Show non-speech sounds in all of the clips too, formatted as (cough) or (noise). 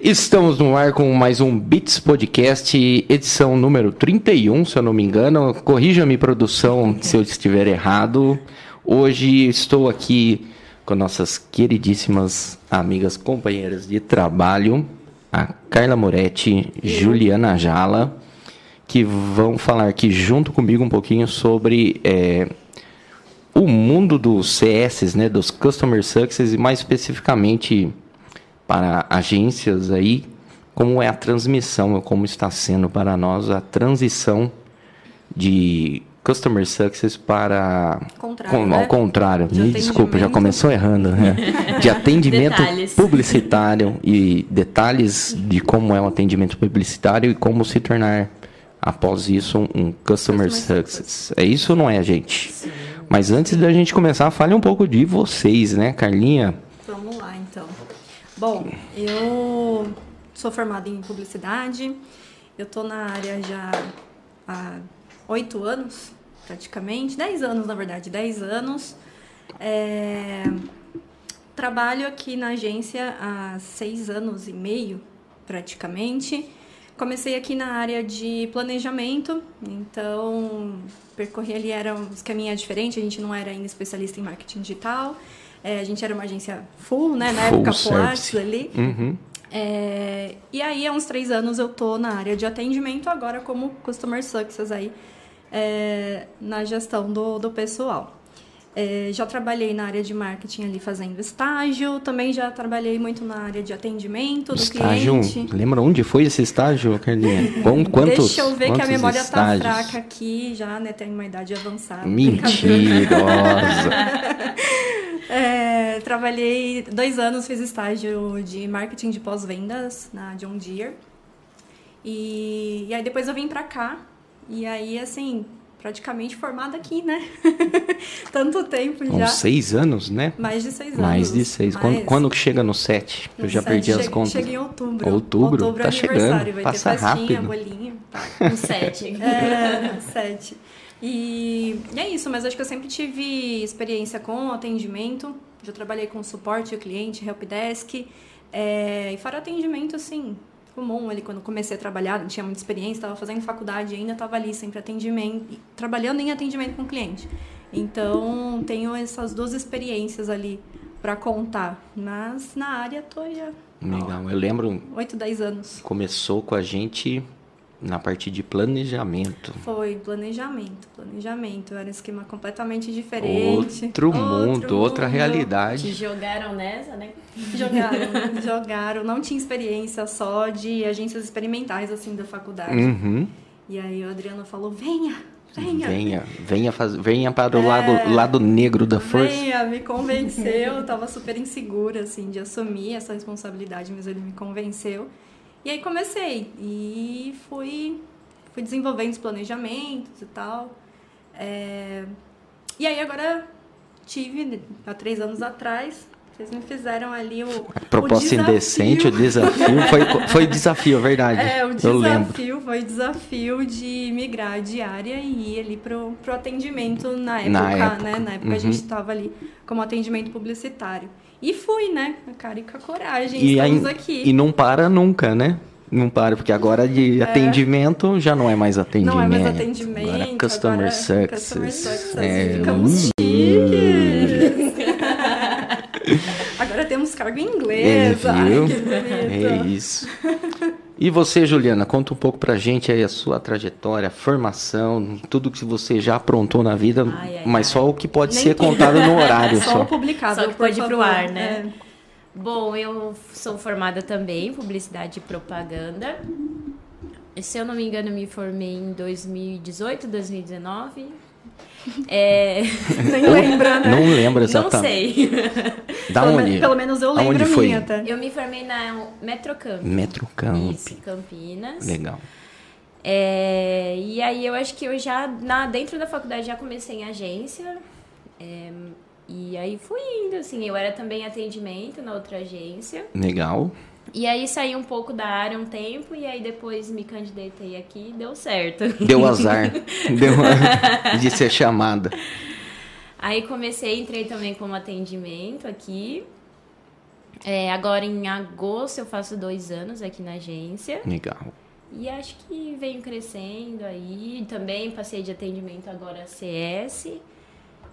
Estamos no ar com mais um Beats Podcast, edição número 31, se eu não me engano. Corrija-me, produção, se eu estiver errado. Hoje estou aqui com nossas queridíssimas amigas companheiras de trabalho, a Carla Moretti, Juliana Jala, que vão falar aqui junto comigo um pouquinho sobre é, o mundo dos CS, né, dos Customer Success e mais especificamente para agências aí, como é a transmissão, como está sendo para nós a transição de Customer Success para Contrário, com, né? ao contrário. De Me desculpa, já começou errando, né? (laughs) De atendimento publicitário e detalhes de como é o atendimento publicitário e como se tornar após isso um, um Customer, Customer Success. É isso ou não é, gente? Mas antes da gente começar, fale um pouco de vocês, né, Carlinha? Vamos lá, então. Bom, eu sou formada em publicidade. Eu tô na área já há oito anos, praticamente. Dez anos, na verdade, dez anos. É, Trabalho aqui na agência há seis anos e meio, praticamente. Comecei aqui na área de planejamento, então percorri ali, era um escaminha diferente, a gente não era ainda especialista em marketing digital, é, a gente era uma agência full, né, na Full época ali. Uhum. É, e aí, há uns três anos, eu tô na área de atendimento, agora como Customer Success aí, é, na gestão do, do pessoal. É, já trabalhei na área de marketing ali fazendo estágio, também já trabalhei muito na área de atendimento do Estágio. cliente. Lembra onde foi esse estágio, Carlinha? (laughs) Quantos, Deixa eu ver que a memória estágios? tá fraca aqui, já né, tem uma idade avançada. Mentirosa. (laughs) É, trabalhei dois anos, fiz estágio de marketing de pós-vendas na John Deere. E, e aí depois eu vim pra cá. E aí, assim, praticamente formada aqui, né? (laughs) Tanto tempo Com já. seis anos, né? Mais de seis anos. Mais de seis. Quando, Mais. quando que chega no sete? Eu No já sete, perdi as chega- contas. Chega em outubro. Outubro? Outubro é Tá aniversário. chegando. Vai Passa ter festinha, rápido. bolinho. Tá. (laughs) Um sete. (laughs) É, sete. E, e é isso, mas acho que eu sempre tive experiência com atendimento. Já trabalhei com suporte ao cliente, helpdesk. É, e fora atendimento, assim, comum ali quando comecei a trabalhar, não tinha muita experiência, estava fazendo faculdade ainda, estava ali sempre atendimento, trabalhando em atendimento com cliente. Então, tenho essas duas experiências ali para contar. Mas na área tô já Legal. Eu lembro, 8, 10 anos. começou com a gente na parte de planejamento. Foi planejamento, planejamento. Era um esquema completamente diferente. Outro mundo, outra mundo. Te realidade. jogaram nessa, né? (laughs) Jogaram, jogaram. Não tinha experiência só de agências experimentais, assim, da faculdade. Uhum. E aí o Adriano falou, venha, venha. Venha, venha, faz... venha para o É. lado, lado negro da força. Venha, me convenceu. Eu tava super insegura, assim, de assumir essa responsabilidade, mas ele me convenceu. E aí comecei. E fui, fui desenvolvendo os planejamentos e tal. É, E aí agora tive, há três anos atrás, vocês me fizeram ali o. A proposta o desafio. indecente, o desafio. Foi, foi desafio, é verdade. (laughs) É, o desafio foi desafio de migrar de área e ir ali pro, pro atendimento na época, Na época. né? Na época Uhum. a gente estava ali como atendimento publicitário. E fui, né? A cara e com a coragem, E, estamos aí- aqui. e não para nunca, né? Não para, porque agora de atendimento já não é mais atendimento. Não é mais atendimento. Agora é customer agora é success. Customer success. É, Ficamos hum. chiques. (laughs) agora temos cargo em É, inglês. Ai, viu? que bonito. É isso. (laughs) E você, Juliana, conta um pouco pra gente aí a sua trajetória, a formação, tudo que você já aprontou na vida, Ai, ai, mas ai. só o que pode Nem ser tudo. contado no (laughs) horário Só só. o publicável, Só que pode ir pro ar, né? É. Bom, eu sou formada também em publicidade e propaganda. E, Se eu não me engano, eu me formei em 2018, 2019. É, (laughs) Nem lembra, né? Não lembro não exatamente. sei. Da pelo, onde? me- pelo menos eu lembro Aonde a foi? minha até. Eu me formei na Metrocamp. Metrocamp. Isso, Campinas. Legal. É, e aí eu acho que eu já, na, dentro da faculdade, já comecei em agência. É, e aí fui indo, assim. Eu era também atendimento na outra agência. Legal. E aí saí um pouco da área um tempo e aí depois me candidatei aqui e deu certo. Deu azar. (laughs) Deu de ser chamada. Aí comecei, entrei também como atendimento aqui. É, agora em agosto eu faço dois anos aqui na agência. Legal. E acho que venho crescendo aí. Também passei de atendimento agora a CS.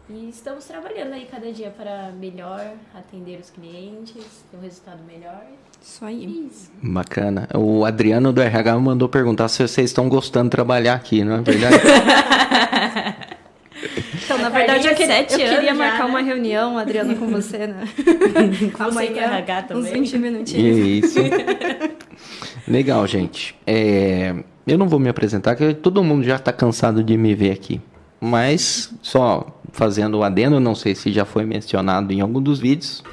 E estamos trabalhando aí cada dia para melhor atender os clientes, ter um resultado melhor. Isso aí. Isso. Bacana. O Adriano do RH mandou perguntar se vocês estão gostando de trabalhar aqui, não é verdade? (laughs) Então, na A verdade, eu, sete eu queria anos marcar já, né? uma reunião, Adriana, com você, né? (laughs) Com você e com o RH Uns também. 20 minutinhos. Isso. Legal, gente. É, eu não vou me apresentar, porque todo mundo já está cansado de me ver aqui. Mas, só fazendo o adendo, não sei se já foi mencionado em algum dos vídeos.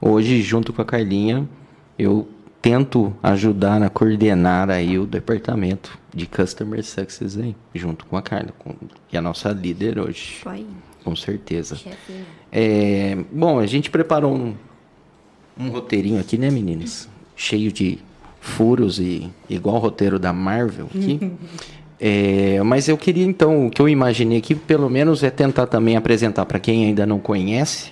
Hoje, junto com a Carlinha, eu tento ajudar a coordenar aí o departamento de Customer Success aí, junto com a Carla, com- que é a nossa líder hoje, aí. com certeza. Chefinho. É, bom, a gente preparou um, um roteirinho aqui, né, meninas? Cheio de furos e igual o roteiro da Marvel aqui. (laughs) É, mas eu queria então, o que eu imaginei aqui, pelo menos, é tentar também apresentar para quem ainda não conhece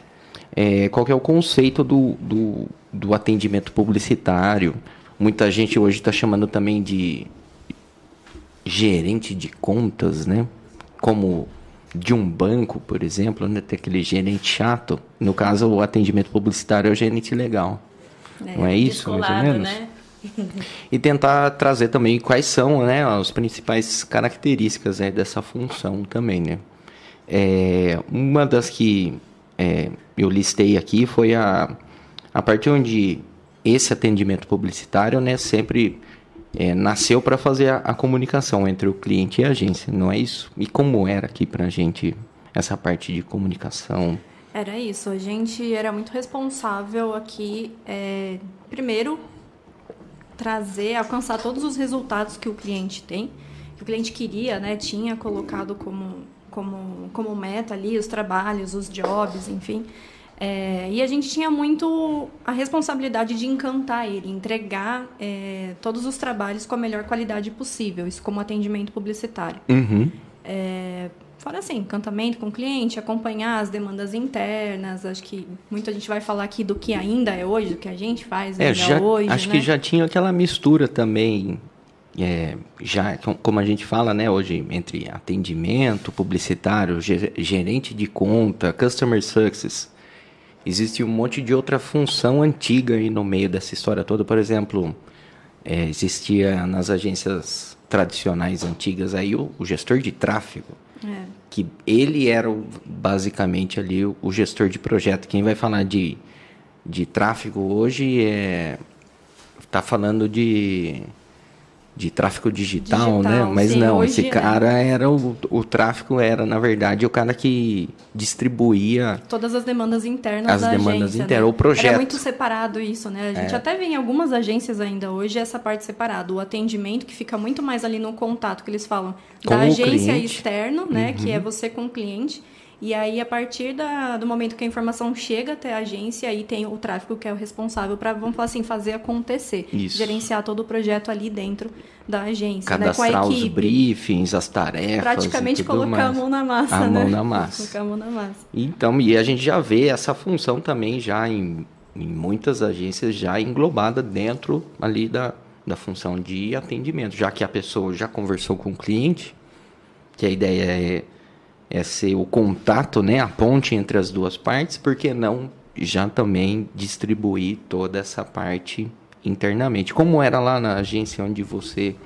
é, qual que é o conceito do, do, do atendimento publicitário. Muita gente hoje está chamando também de gerente de contas, né? Como de um banco, por exemplo, né? Tem aquele gerente chato. No caso, o atendimento publicitário é o gerente legal. Não é isso, mais ou menos? né? (laughs) E tentar trazer também quais são né, as principais características né, dessa função também, né? É, uma das que é, eu listei aqui foi a, a parte onde esse atendimento publicitário né, sempre é, nasceu para fazer a, a comunicação entre o cliente e a agência, não é isso? E como era aqui para a gente essa parte de comunicação? Era isso. A gente era muito responsável aqui, é, primeiro, trazer, alcançar todos os resultados que o cliente tem, que o cliente queria, né? Tinha colocado como, como, como meta ali os trabalhos, os jobs, enfim. É, e a gente tinha muito a responsabilidade de encantar ele, entregar é, todos os trabalhos com a melhor qualidade possível, isso como atendimento publicitário. Uhum. É, fora assim, encantamento com o cliente, acompanhar as demandas internas. Acho que muita gente vai falar aqui do que ainda é hoje, do que a gente faz É, ainda já, hoje. acho né? que já tinha aquela mistura também, é, já com- como a gente fala, né, hoje entre atendimento publicitário, ge- gerente de conta, customer success. Existe um monte de outra função antiga aí no meio dessa história toda. Por exemplo, é, existia nas agências tradicionais antigas aí o, o gestor de tráfego É. que ele era o- basicamente ali o, o gestor de projeto. Quem vai falar de, de tráfego hoje é tá falando de de tráfego digital, né? Digital, Mas sim, não, hoje, esse né? cara era o, o tráfego era na verdade o cara que distribuía Todas as demandas internas As da demandas agência, internas, né? o projeto. É. Era muito separado isso, né? A gente até vê em algumas agências ainda hoje essa parte separada. O atendimento que fica muito mais ali no contato que eles falam Com da agência cliente. Uhum. externo, né? Que é você com o cliente. E aí, a partir da- do momento que a informação chega até a agência, aí tem o tráfego que é o responsável para, vamos falar assim, fazer acontecer. Isso. Gerenciar todo o projeto ali dentro da agência, cadastrar né? Com a os equipe. briefings, as tarefas, Praticamente colocar mais. a mão na massa, A né? mão na massa. Colocar a mão na massa. Então, e a gente já vê essa função também já em, em muitas agências já englobada dentro ali da, da função de atendimento, já que a pessoa já conversou com o cliente, que a ideia é, é ser o contato, né, a ponte entre as duas partes, por que não já também distribuir toda essa parte internamente? Como era lá na agência onde você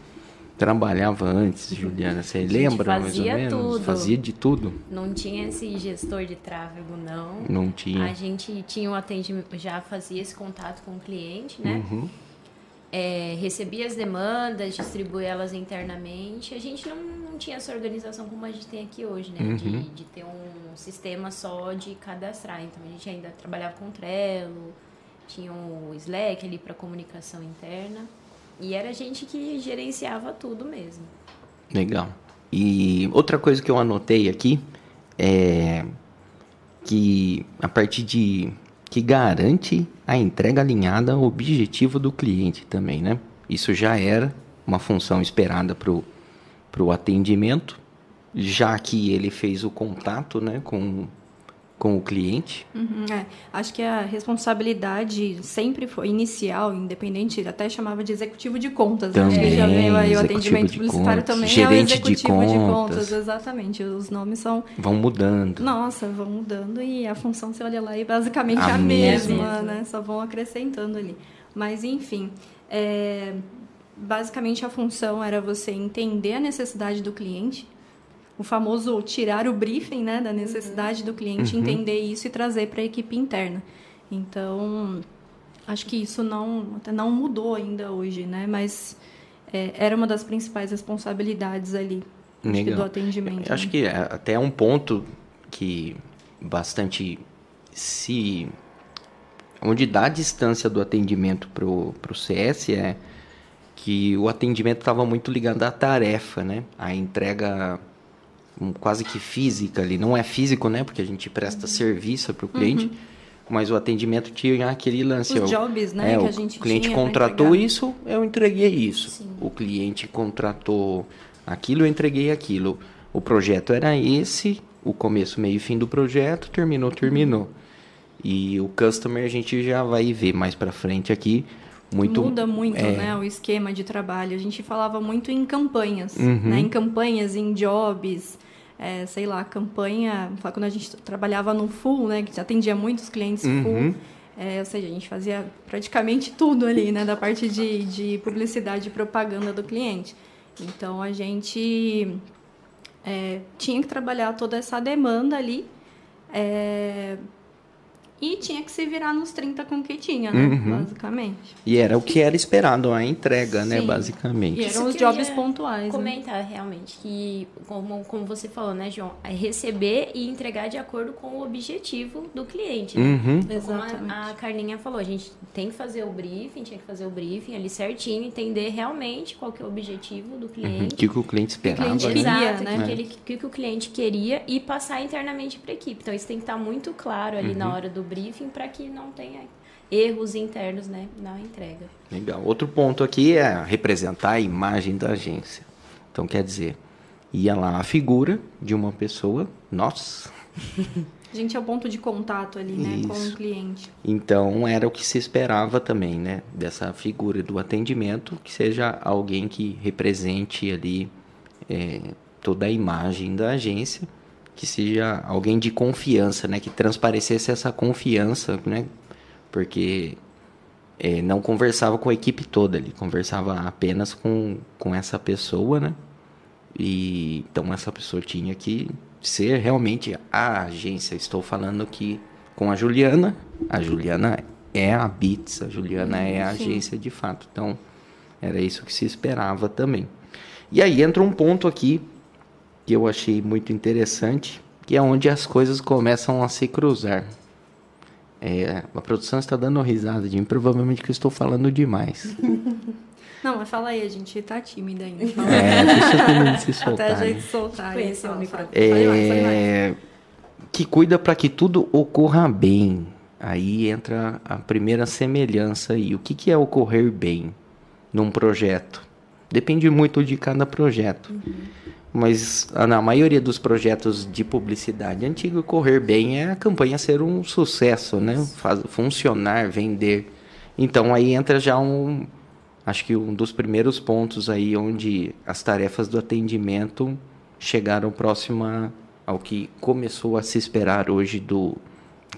trabalhava antes, Juliana? Você lembra mais ou menos? tudo. Fazia de tudo? Não tinha esse gestor de tráfego, não. Não tinha. A gente tinha o atendimento, já fazia esse contato com o cliente, né? Uhum. É, recebia as demandas, distribuía elas internamente. A gente não, não tinha essa organização como a gente tem aqui hoje, né? De, Uhum. de ter um sistema só de cadastrar. Então a gente ainda trabalhava com Trello, tinha o Slack ali para comunicação interna. E era a gente que gerenciava tudo mesmo. Legal. E outra coisa que eu anotei aqui é que a partir de que garante a entrega alinhada ao objetivo do cliente também, né? Isso já era uma função esperada para o atendimento, já que ele fez o contato né, com, com o cliente? Uhum, é. Acho que a responsabilidade sempre foi inicial, independente, até chamava de executivo de contas. Também, né? Acho que já veio aí o atendimento de publicitário contas, também gerente é de o executivo de contas. contas. Exatamente. Os nomes são, Vão mudando. nossa, vão mudando e a função, você olha lá, é basicamente A a, mesma. mesma, né? Só vão acrescentando ali. Mas, enfim, é, basicamente a função era você entender a necessidade do cliente, o famoso tirar o briefing né, da necessidade do cliente, Uhum. entender isso e trazer para a equipe interna. Então, acho que isso não, até não mudou ainda hoje, né? Mas é, era uma das principais responsabilidades ali acho do atendimento. Eu Acho né? que é até um ponto que bastante se onde dá a distância do atendimento pro, pro CS é que o atendimento estava muito ligado à tarefa, né? A entrega quase que física ali. Não é físico, né? Porque a gente presta Uhum. serviço para o cliente, mas o atendimento tinha aquele lance. Os ó, jobs, né, é, que o a gente cliente tinha pra contratou isso, eu entreguei isso. Sim. O cliente contratou aquilo, eu entreguei aquilo. O projeto era esse, o começo, meio e fim do projeto, terminou, terminou. E o customer a gente já vai ver mais pra frente aqui. Muito Muda muito, é. né, o esquema de trabalho. A gente falava muito em campanhas, Uhum. né, em campanhas, em jobs, é, sei lá, campanha, quando a gente trabalhava no full, né, que atendia muitos clientes Uhum. full, é, ou seja, a gente fazia praticamente tudo ali, né, da parte de, de publicidade e propaganda do cliente. Então, a gente é, tinha que trabalhar toda essa demanda ali, é, e tinha que se virar nos 30 com o que tinha, né, Uhum. basicamente. E era o que era esperado, a entrega, né, Sim. basicamente. E Isso eram os que eu jobs ia pontuais. né? comentar realmente que como, como você falou né João é receber e entregar de acordo com o objetivo do cliente né? Uhum. Então, como Exatamente. a, a Carlinha falou a gente tem que fazer o briefing tinha que fazer o briefing ali certinho entender realmente qual que é o objetivo do Uhum. cliente O que, que o cliente esperava. cliente né? queria, né? o que, ele- o que, que o cliente queria e passar internamente para a equipe. Então, isso tem que estar muito claro ali Uhum. na hora do briefing para que não tenha erros internos né, na entrega. Legal. Outro ponto aqui é representar a imagem da agência. Então, quer dizer, ia lá a figura de uma pessoa, nossa. (laughs) A gente é o ponto de contato ali, né, com o cliente. Então, era o que se esperava também, né? Dessa figura do atendimento, que seja alguém que represente ali é, toda a imagem da agência, que seja alguém de confiança, né? Que transparecesse essa confiança, né? Porque é, não conversava com a equipe toda, ele conversava apenas com, com essa pessoa, né? E então essa pessoa tinha que ser realmente a agência. Estou falando aqui com a Juliana. A Juliana é a Bits, a Juliana é a sim. agência de fato. Então era isso que se esperava também. E aí entra um ponto aqui que eu achei muito interessante, que é onde as coisas começam a se cruzar. É, a produção está dando risada de mim, provavelmente que eu estou falando demais. (laughs) Não, mas fala aí, a gente tá tímida ainda. Fala É, deixa eu se Até a soltar. né? gente soltar. fala, microfone. É, que cuida para que tudo ocorra bem. Aí entra a primeira semelhança aí. O que, que é ocorrer bem num projeto? Depende muito de cada projeto. Mas ah, na maioria dos projetos de publicidade antiga, ocorrer bem é a campanha ser um sucesso, né? Faz, funcionar, vender. Então aí entra já um, acho que um dos primeiros pontos aí onde as tarefas do atendimento chegaram próximo a- ao que começou a se esperar hoje do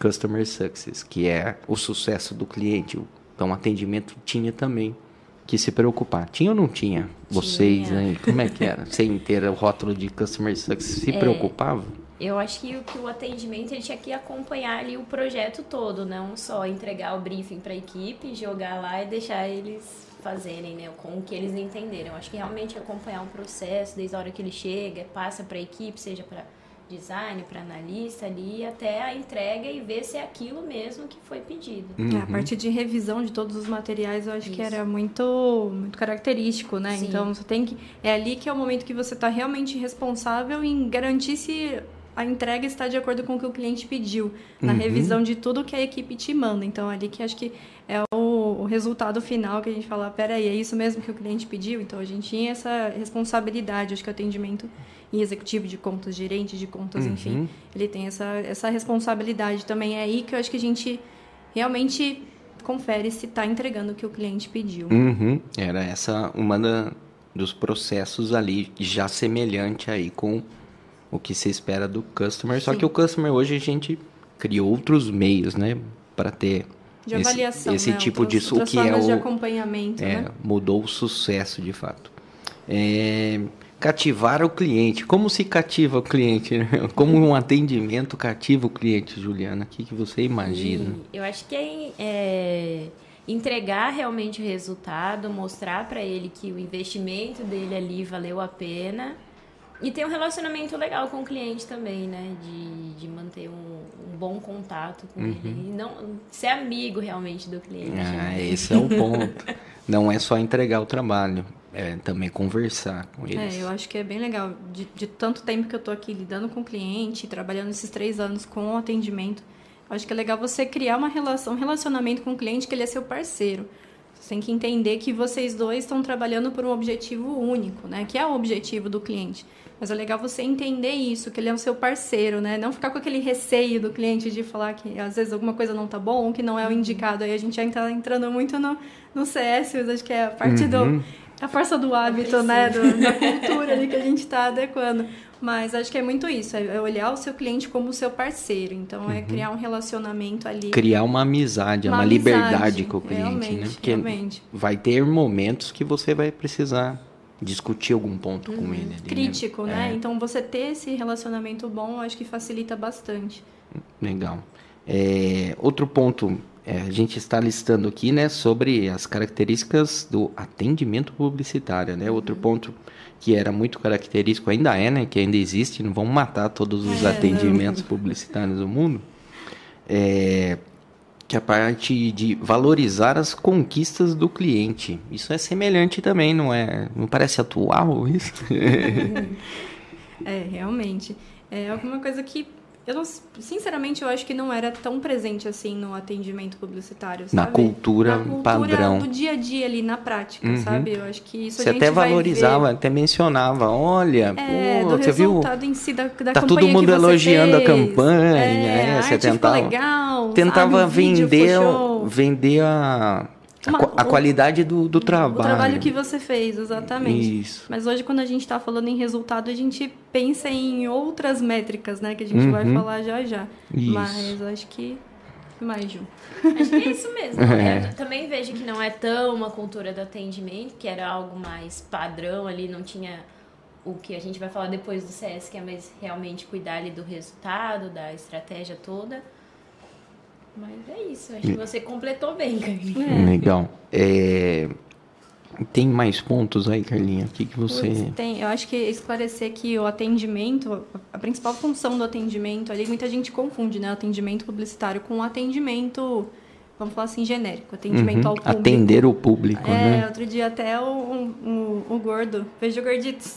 Customer Success, que é o sucesso do cliente. Então, atendimento tinha também que se preocupar. Tinha ou não tinha? Vocês, Tinha. aí, como é que era? Sem ter o rótulo de Customer Success, se É. preocupava? Eu acho que o, que o atendimento ele tinha que acompanhar ali o projeto todo, não só entregar o briefing para a equipe, jogar lá e deixar eles fazerem, né, com o que eles entenderam. Eu acho que realmente acompanhar um processo desde a hora que ele chega, passa para a equipe, seja para design, para analista ali, até a entrega e ver se é aquilo mesmo que foi pedido. Uhum. É, a parte de revisão de todos os materiais eu acho que Isso. era muito, muito característico, né? Sim. Então você tem que. É ali que é o momento que você está realmente responsável em garantir se a entrega está de acordo com o que o cliente pediu. Na Uhum. revisão de tudo que a equipe te manda. Então, ali que acho que é o, o resultado final que a gente fala, peraí, é isso mesmo que o cliente pediu? Então a gente tinha essa responsabilidade, acho que o atendimento em executivo de contas, gerente de contas, Uhum. enfim, ele tem essa, essa responsabilidade também. É aí que eu acho que a gente realmente confere se está entregando o que o cliente pediu. Uhum. Era essa uma da, dos processos ali, já semelhante aí com o que se espera do customer. Só Sim. que o customer hoje a gente criou outros meios, né? Para ter De esse- avaliação, esse né? tipo outras, de o outras que é o acompanhamento, é, né? mudou o sucesso de fato. É, cativar o cliente. Como se cativa o cliente? né? (laughs) Como um atendimento cativa o cliente, Juliana? O que, que você imagina? Eu acho que é, é entregar realmente o resultado, mostrar para ele que o investimento dele ali valeu a pena e ter um relacionamento legal com o cliente também, né? De, de manter um, um bom contato com ele e não ser amigo realmente do cliente. Ah, né? esse é o ponto. (laughs) Não é só entregar o trabalho, é também conversar com eles. É, eu acho que é bem legal. De, de tanto tempo que eu tô aqui lidando com o cliente, trabalhando esses três anos com o atendimento, eu acho que é legal você criar uma relação, um relacionamento com o cliente que ele é seu parceiro. Você tem que entender que vocês dois estão trabalhando por um objetivo único, né? Que é o objetivo do cliente. Mas é legal você entender isso, que ele é o seu parceiro, né? Não ficar com aquele receio do cliente de falar que às vezes alguma coisa não tá bom, que não é o indicado. Aí a gente já tá entrando muito no, no CS, mas acho que é a parte do a força do hábito, né? Do, da cultura ali que a gente está adequando. Mas acho que é muito isso, é olhar o seu cliente como seu parceiro. Então, é criar um relacionamento ali. Criar uma amizade, uma, Uma liberdade amizade, com o cliente, realmente, né? Porque realmente. vai ter momentos que você vai precisar discutir algum ponto com ele. ali, né? Crítico, né? É. Então, você ter esse relacionamento bom, acho que facilita bastante. Legal. É, outro ponto, é, a gente está listando aqui, né, sobre as características do atendimento publicitário, né? Outro ponto que era muito característico, ainda é, né, que ainda existe, não vamos matar todos os É, atendimentos (laughs) publicitários do mundo, é que a parte de valorizar as conquistas do cliente. Isso é semelhante também, não é? Não parece atual isso? (laughs) É, realmente. É alguma coisa que eu não, sinceramente eu acho que não era tão presente assim no atendimento publicitário, Na sabe? cultura na cultura padrão. do dia a dia ali na prática, Uhum. sabe? Eu acho que isso Você a gente até valorizava, até mencionava, olha, É, pô, do você viu? em si da, da Tá todo mundo elogiando a fez. campanha, é, é, a você ficou tentava- legal, Tentava sabe? Vídeo vender, vender a, a, Uma- a o- qualidade do, do trabalho. O trabalho que você fez, exatamente. Isso. Mas hoje, quando a gente está falando em resultado, a gente pensa em outras métricas, né? Que a gente vai Uhum. falar já já. Isso. Mas acho que. Mais, Ju. Acho que é isso mesmo. (laughs) É. Eu também vejo que não é tão uma cultura do atendimento, que era algo mais padrão ali, não tinha o que a gente vai falar depois do CS, que é mais realmente cuidar ali do resultado, da estratégia toda. Mas é isso, acho que você completou bem, Carlinhos. Legal. É, Tem mais pontos aí, Carlinha? O que, que você. Tem, eu acho que esclarecer que o atendimento, a principal função do atendimento ali, muita gente confunde, né? O atendimento publicitário com o atendimento, vamos falar assim, genérico, atendimento Uhum. ao público. Atender o público, É, né? outro dia até o, o, o, o gordo, vejo o gorditos.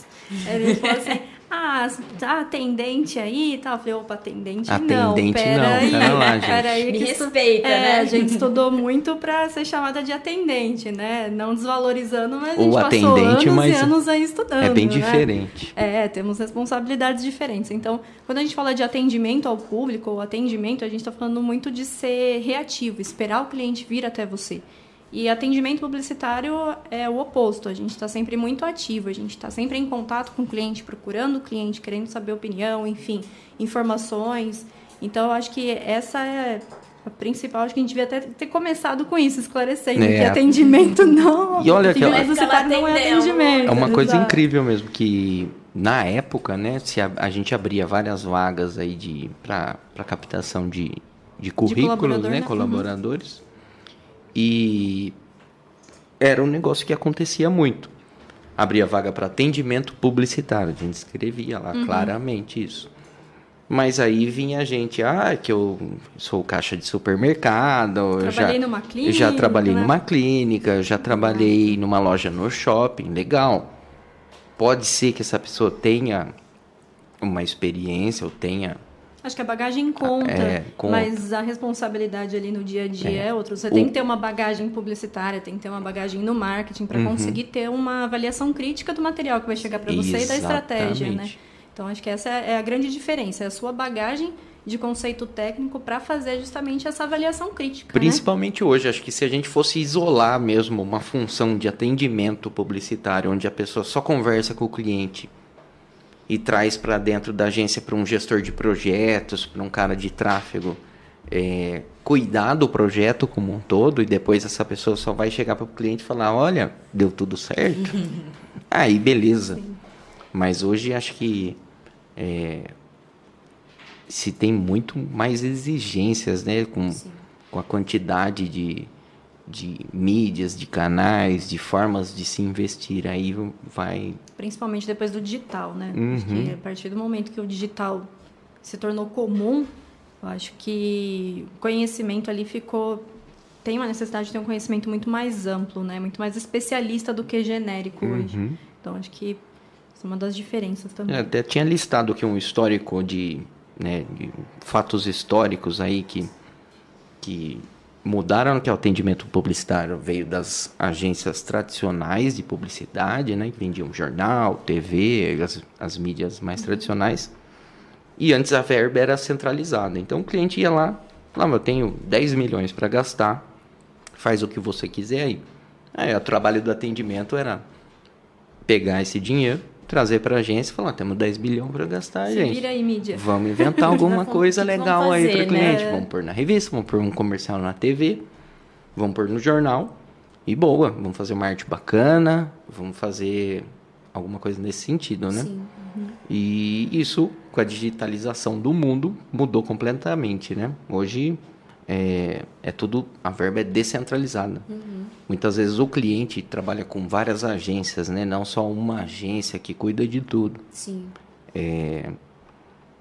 Ele falou assim, ah, tá atendente aí e tal. Eu falei, opa, atendente, não, Atendente pera não, aí, pera lá, (laughs) gente. pera aí Me respeita, é, né? A gente estudou muito pra ser chamada de atendente, né? Não desvalorizando, mas a Ou gente passou atendente, anos mas e anos aí estudando, É bem né? diferente. É, temos responsabilidades diferentes. Então, quando a gente fala de atendimento ao público ou atendimento, a gente está falando muito de ser reativo, esperar o cliente vir até você. E atendimento publicitário é o oposto. A gente está sempre muito ativo, a gente está sempre em contato com o cliente, procurando o cliente, querendo saber opinião, enfim, informações. Então, eu acho que essa é a principal. Acho que a gente devia até ter começado com isso, esclarecendo É. que atendimento (laughs) não. E olha que- atendimento publicitário não é atendimento. É uma coisa exato. incrível mesmo que na época, né, se a, a gente abria várias vagas aí de para captação de, de currículos, colaborador, né, né? colaboradores. E era um negócio que acontecia muito. Abria vaga para atendimento publicitário, a gente escrevia lá Uhum. claramente isso. Mas aí vinha a gente, ah, que eu sou caixa de supermercado, eu já, Trabalhei numa eu já clínica, trabalhei né? numa clínica, já trabalhei numa loja no shopping, legal. Pode ser que essa pessoa tenha uma experiência ou tenha Acho que a bagagem conta, É, conta. mas a responsabilidade ali no dia a dia é, outra. Você O- tem que ter uma bagagem publicitária, tem que ter uma bagagem no marketing para Uhum. conseguir ter uma avaliação crítica do material que vai chegar para você e da estratégia, né? Então acho que essa é a grande diferença, é a sua bagagem de conceito técnico para fazer justamente essa avaliação crítica, né? Principalmente hoje, acho que se a gente fosse isolar mesmo uma função de atendimento publicitário, onde a pessoa só conversa com o cliente e traz para dentro da agência para um gestor de projetos, para um cara de tráfego, é, cuidar do projeto como um todo, e depois essa pessoa só vai chegar para o cliente e falar: olha, deu tudo certo. (laughs) Aí, beleza. Mas hoje acho que é, se tem muito mais exigências, né? Com, com a quantidade de, de mídias, de canais, de formas de se investir. Aí vai. Principalmente depois do digital, né? Uhum. Acho que a partir do momento que o digital se tornou comum, eu acho que o conhecimento ali ficou. Tem uma necessidade de ter um conhecimento muito mais amplo, né? Muito mais especialista do que genérico hoje. Uhum. Então, acho que isso é uma das diferenças também. Eu até tinha listado aqui um histórico de, né, de fatos históricos aí que, que mudaram que é o atendimento publicitário veio das agências tradicionais de publicidade, né, que vendiam jornal, TV, as, as mídias mais tradicionais. E antes a verba era centralizada. Então o cliente ia lá, falava, eu tenho 10 milhões para gastar, faz o que você quiser aí. Aí o trabalho do atendimento era pegar esse dinheiro, trazer para a agência e falar, temos 10 bilhões para gastar, Se gente. vira aí, mídia. Vamos inventar (laughs) alguma coisa legal vamos aí para fazer, o cliente. né? Vamos pôr na revista, vamos pôr um comercial na TV, vamos pôr no jornal e boa. Vamos fazer uma arte bacana, vamos fazer alguma coisa nesse sentido, né? Sim. E isso, com a digitalização do mundo, mudou completamente, né? Hoje é, é tudo, a verba é descentralizada. Muitas vezes o cliente trabalha com várias agências, né? Não só uma agência que cuida de tudo. Sim.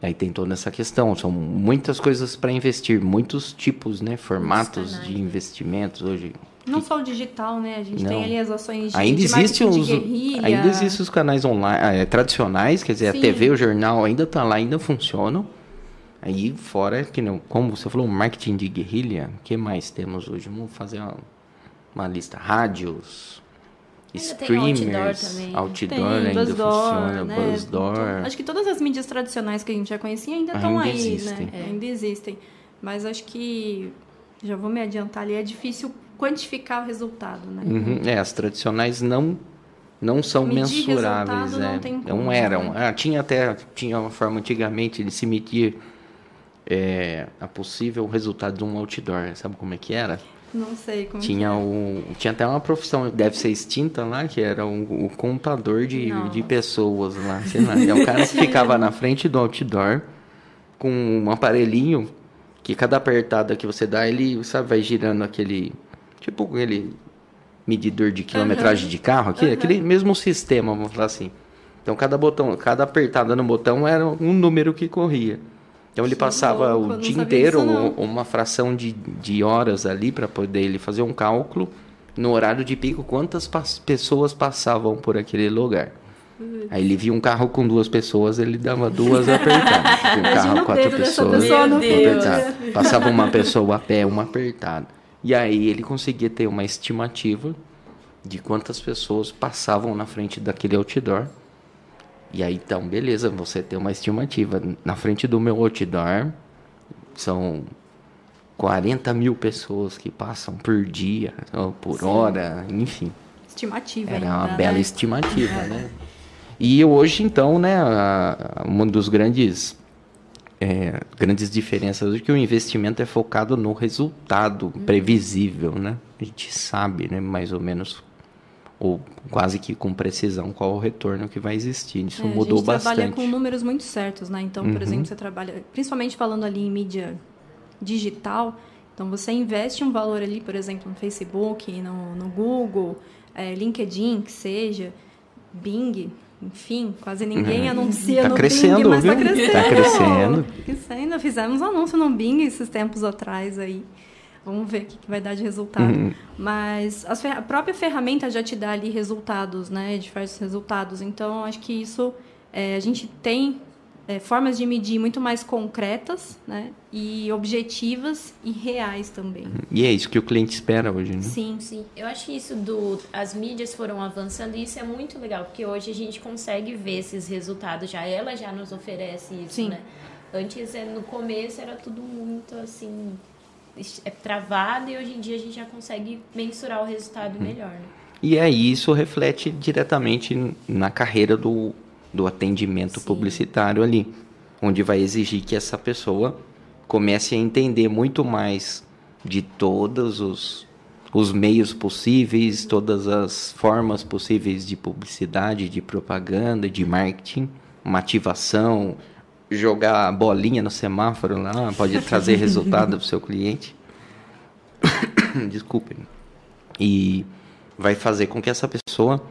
Aí tem toda essa questão, são muitas coisas para investir, muitos tipos, né, formatos de investimentos hoje. Não só o digital, né? A gente Não. tem ali as ações de, ainda de existem marketing os, guerrilha. ainda existem os canais online eh, tradicionais, quer dizer, Sim. a TV, o jornal ainda tá lá, ainda funcionam. Aí fora que não, como você falou, marketing de guerrilha, o que mais temos hoje? Vamos fazer uma, uma lista, rádios, Ainda tem outdoor streamers, também. outdoor, Tem, ainda Buzzdoor, funciona, né? Buzzdoor. Então, acho que todas as mídias tradicionais que a gente já conhecia ainda estão Ainda aí, existem. né? Ainda existem. Mas acho que, já vou me adiantar ali, é difícil quantificar o resultado, né? Uhum, É, as tradicionais não não são Medir mensuráveis, não é. não eram. né? Ah, tinha até tinha uma forma antigamente de se medir é, a possível resultado de um outdoor. Sabe como é que era? Não sei como Tinha o tinha até uma profissão deve ser extinta lá que era o, o contador de, de pessoas lá. Sei lá. É um cara que ficava na frente do outdoor com um aparelhinho que cada apertada que você dá ele sabe vai girando aquele tipo aquele medidor de quilometragem de carro aqui, aquele mesmo sistema, vamos falar assim. Então cada botão, cada apertada no botão era um número que corria. Então ele passava louco, o dia inteiro, disso, não. uma fração de, de horas ali para poder ele fazer um cálculo no horário de pico quantas pas- pessoas passavam por aquele lugar. Aí ele via um carro com duas pessoas, ele dava duas apertadas. (laughs) Um carro com quatro pessoas, pessoa. (laughs) Passava uma pessoa a pé, uma apertada. E aí ele conseguia ter uma estimativa de quantas pessoas passavam na frente daquele outdoor. E aí então, beleza, você tem uma estimativa. Na frente do meu outdoor são 40 mil pessoas que passam por dia, ou por hora, enfim. Estimativa Era ainda, uma né? bela estimativa, (laughs) né? E hoje, então, né, uma dos grandes, é, grandes diferenças é que o investimento é focado no resultado Uhum. previsível, né? A gente sabe, né, mais ou menos, ou quase que com precisão, qual o retorno que vai existir. Isso É, mudou a gente trabalha bastante. com números muito certos, né? Então, por Uhum. exemplo, você trabalha, principalmente falando ali em mídia digital, então você investe um valor ali, por exemplo, no Facebook, no, no Google, é, LinkedIn, que seja, Bing, enfim, quase ninguém anuncia Tá no crescendo, Bing, mas tá viu? crescendo. Tá crescendo. Crescendo. Fizemos um anúncio no Bing esses tempos atrás aí. Vamos ver o que que vai dar de resultado. Uhum. Mas a própria ferramenta já te dá ali resultados, né? Diversos resultados. Então, acho que isso é, a gente tem é, formas de medir muito mais concretas, né? E objetivas e reais também. E é isso que o cliente espera hoje, né? Sim. Sim, eu acho que isso do. As mídias foram avançando e isso é muito legal, porque hoje a gente consegue ver esses resultados já. Ela já nos oferece isso, Sim. né? Antes, é, no começo, era tudo muito assim. É travado e hoje em dia a gente já consegue mensurar o resultado melhor, né? E aí isso reflete diretamente na carreira do, do atendimento Sim. publicitário ali, onde vai exigir que essa pessoa comece a entender muito mais de todos os, os meios possíveis, todas as formas possíveis de publicidade, de propaganda, de marketing, uma ativação, jogar bolinha no semáforo lá, pode trazer resultado para o seu cliente. (coughs) Desculpem. E vai fazer com que essa pessoa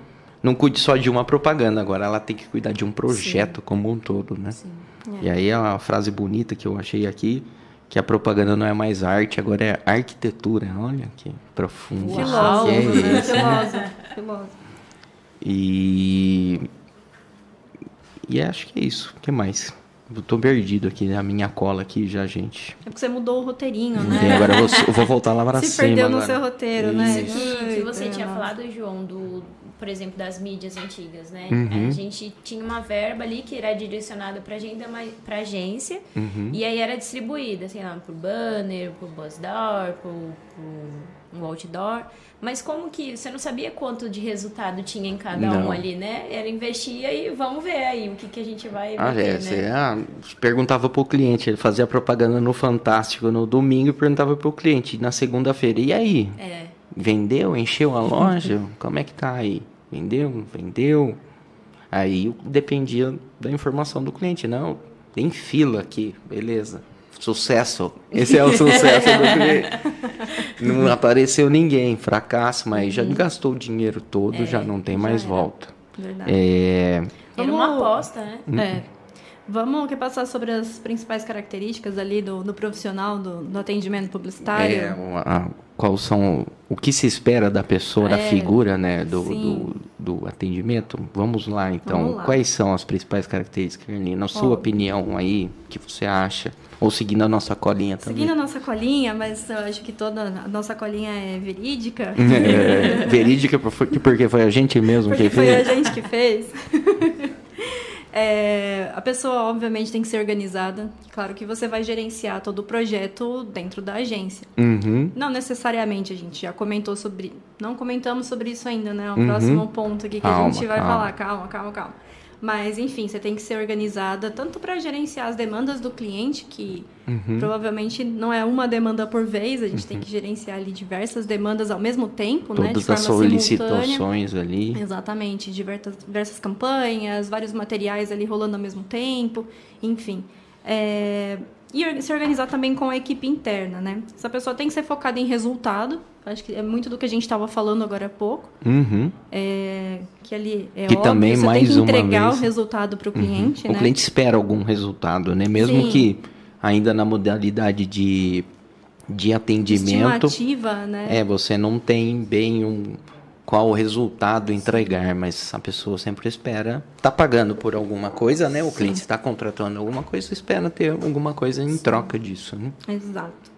não cuide só de uma propaganda, agora ela tem que cuidar de um projeto como um todo, né? Sim. E aí a frase bonita que eu achei aqui, que a propaganda não é mais arte, agora é arquitetura. Olha que profundo. Filósofo, é né? isso. Filósofo. Filósofo. E e acho que é isso. O que mais? Eu tô perdido aqui, né? a minha cola aqui já, gente. É porque você mudou o roteirinho, E né? agora eu vou, eu vou voltar lá para Se cima perdeu no agora. seu roteiro, né? Isso. que, que você tinha nossa. falado, João, do, por exemplo, das mídias antigas, né? Uhum. A gente tinha uma verba ali que era direcionada para agenda, para agência, Uhum. e aí era distribuída, sei lá, por banner, por BuzzDoor, por, por um outdoor. Mas como que você não sabia quanto de resultado tinha em cada Não. um ali, né? Era investia e vamos ver aí o que, que a gente vai Ah, bater, é, né? você ah, perguntava pro cliente, ele fazia propaganda no Fantástico no domingo e perguntava pro cliente na segunda-feira, e aí? É. Vendeu? Encheu a (laughs) loja? Como é que tá aí? Vendeu? Vendeu? Aí dependia da informação do cliente. Não, tem fila aqui, beleza. Sucesso. Esse é o sucesso do (laughs) cliente. Não apareceu ninguém, fracasso, mas já gastou o dinheiro todo, já não tem já mais era. volta. Verdade. É, Era uma aposta, né? É. Vamos quer passar sobre as principais características ali do, do profissional do, do atendimento publicitário? É, o- a- qual são o que se espera da pessoa, da É, figura, né, do, do, do atendimento? Vamos lá, então. Vamos lá. Quais são as principais características, Carlinhos? Na sua opinião aí, o que você acha? Ou seguindo a nossa colinha também? Seguindo a nossa colinha, mas eu acho que toda a nossa colinha é verídica. (laughs) É, verídica, por- porque foi a gente mesmo Porque que foi fez? a gente que fez. (laughs) É, a pessoa, obviamente, tem que ser organizada. Claro que você vai gerenciar todo o projeto dentro da agência. Uhum. Não necessariamente, a gente já comentou sobre. Não comentamos sobre isso ainda, né? O Uhum. próximo ponto aqui que a Calma, gente vai calma. falar. Calma, calma, calma. Mas, enfim, você tem que ser organizada tanto para gerenciar as demandas do cliente, que Uhum. provavelmente não é uma demanda por vez, a gente tem que gerenciar ali diversas demandas ao mesmo tempo, né? De Todas as forma simultânea. solicitações ali. Exatamente, diversas, diversas campanhas, vários materiais ali rolando ao mesmo tempo, enfim. É, E se organizar também com a equipe interna, né? Essa pessoa tem que ser focada em resultado, acho que é muito do que a gente estava falando agora há pouco, Uhum. é, que ali é Que óbvio, também, você mais tem que entregar vez- o resultado para o Uhum. cliente, O né? cliente espera algum resultado, né? Mesmo Sim. que ainda na modalidade de, de atendimento, Estimativa, né? é, você não tem bem um qual o resultado entregar, mas a pessoa sempre espera, tá pagando por alguma coisa, né? O cliente está contratando alguma coisa, espera ter alguma coisa em troca disso, né? Exato.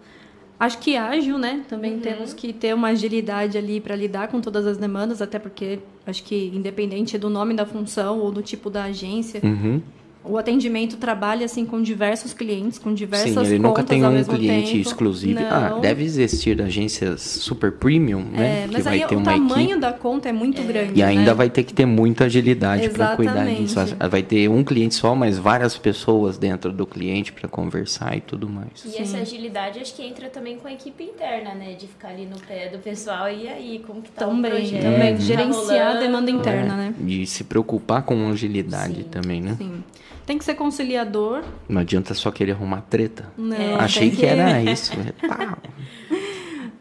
Acho que ágil, né? Também temos que ter uma agilidade ali para lidar com todas as demandas, até porque acho que independente do nome da função ou do tipo da agência, Uhum. O atendimento trabalha assim com diversos clientes, com diversas Sim, ele nunca tem ao um cliente tempo. exclusivo. Ah, Não. deve existir agências super premium, né? É, que mas vai aí ter o uma tamanho equipe. da conta é muito grande. E ainda né? vai ter que ter muita agilidade para cuidar disso. Vai ter um cliente só, mas várias pessoas dentro do cliente para conversar e tudo mais. E essa agilidade acho que entra também com a equipe interna, né? De ficar ali no pé do pessoal e aí, como que tá o Também, projeto? também. Tá Gerenciar a rolando? demanda interna, né? De se preocupar com agilidade Sim. também, né? Sim. Tem que ser conciliador. Não adianta só querer arrumar treta. Não, É, Achei tem que era isso. (laughs) Pá.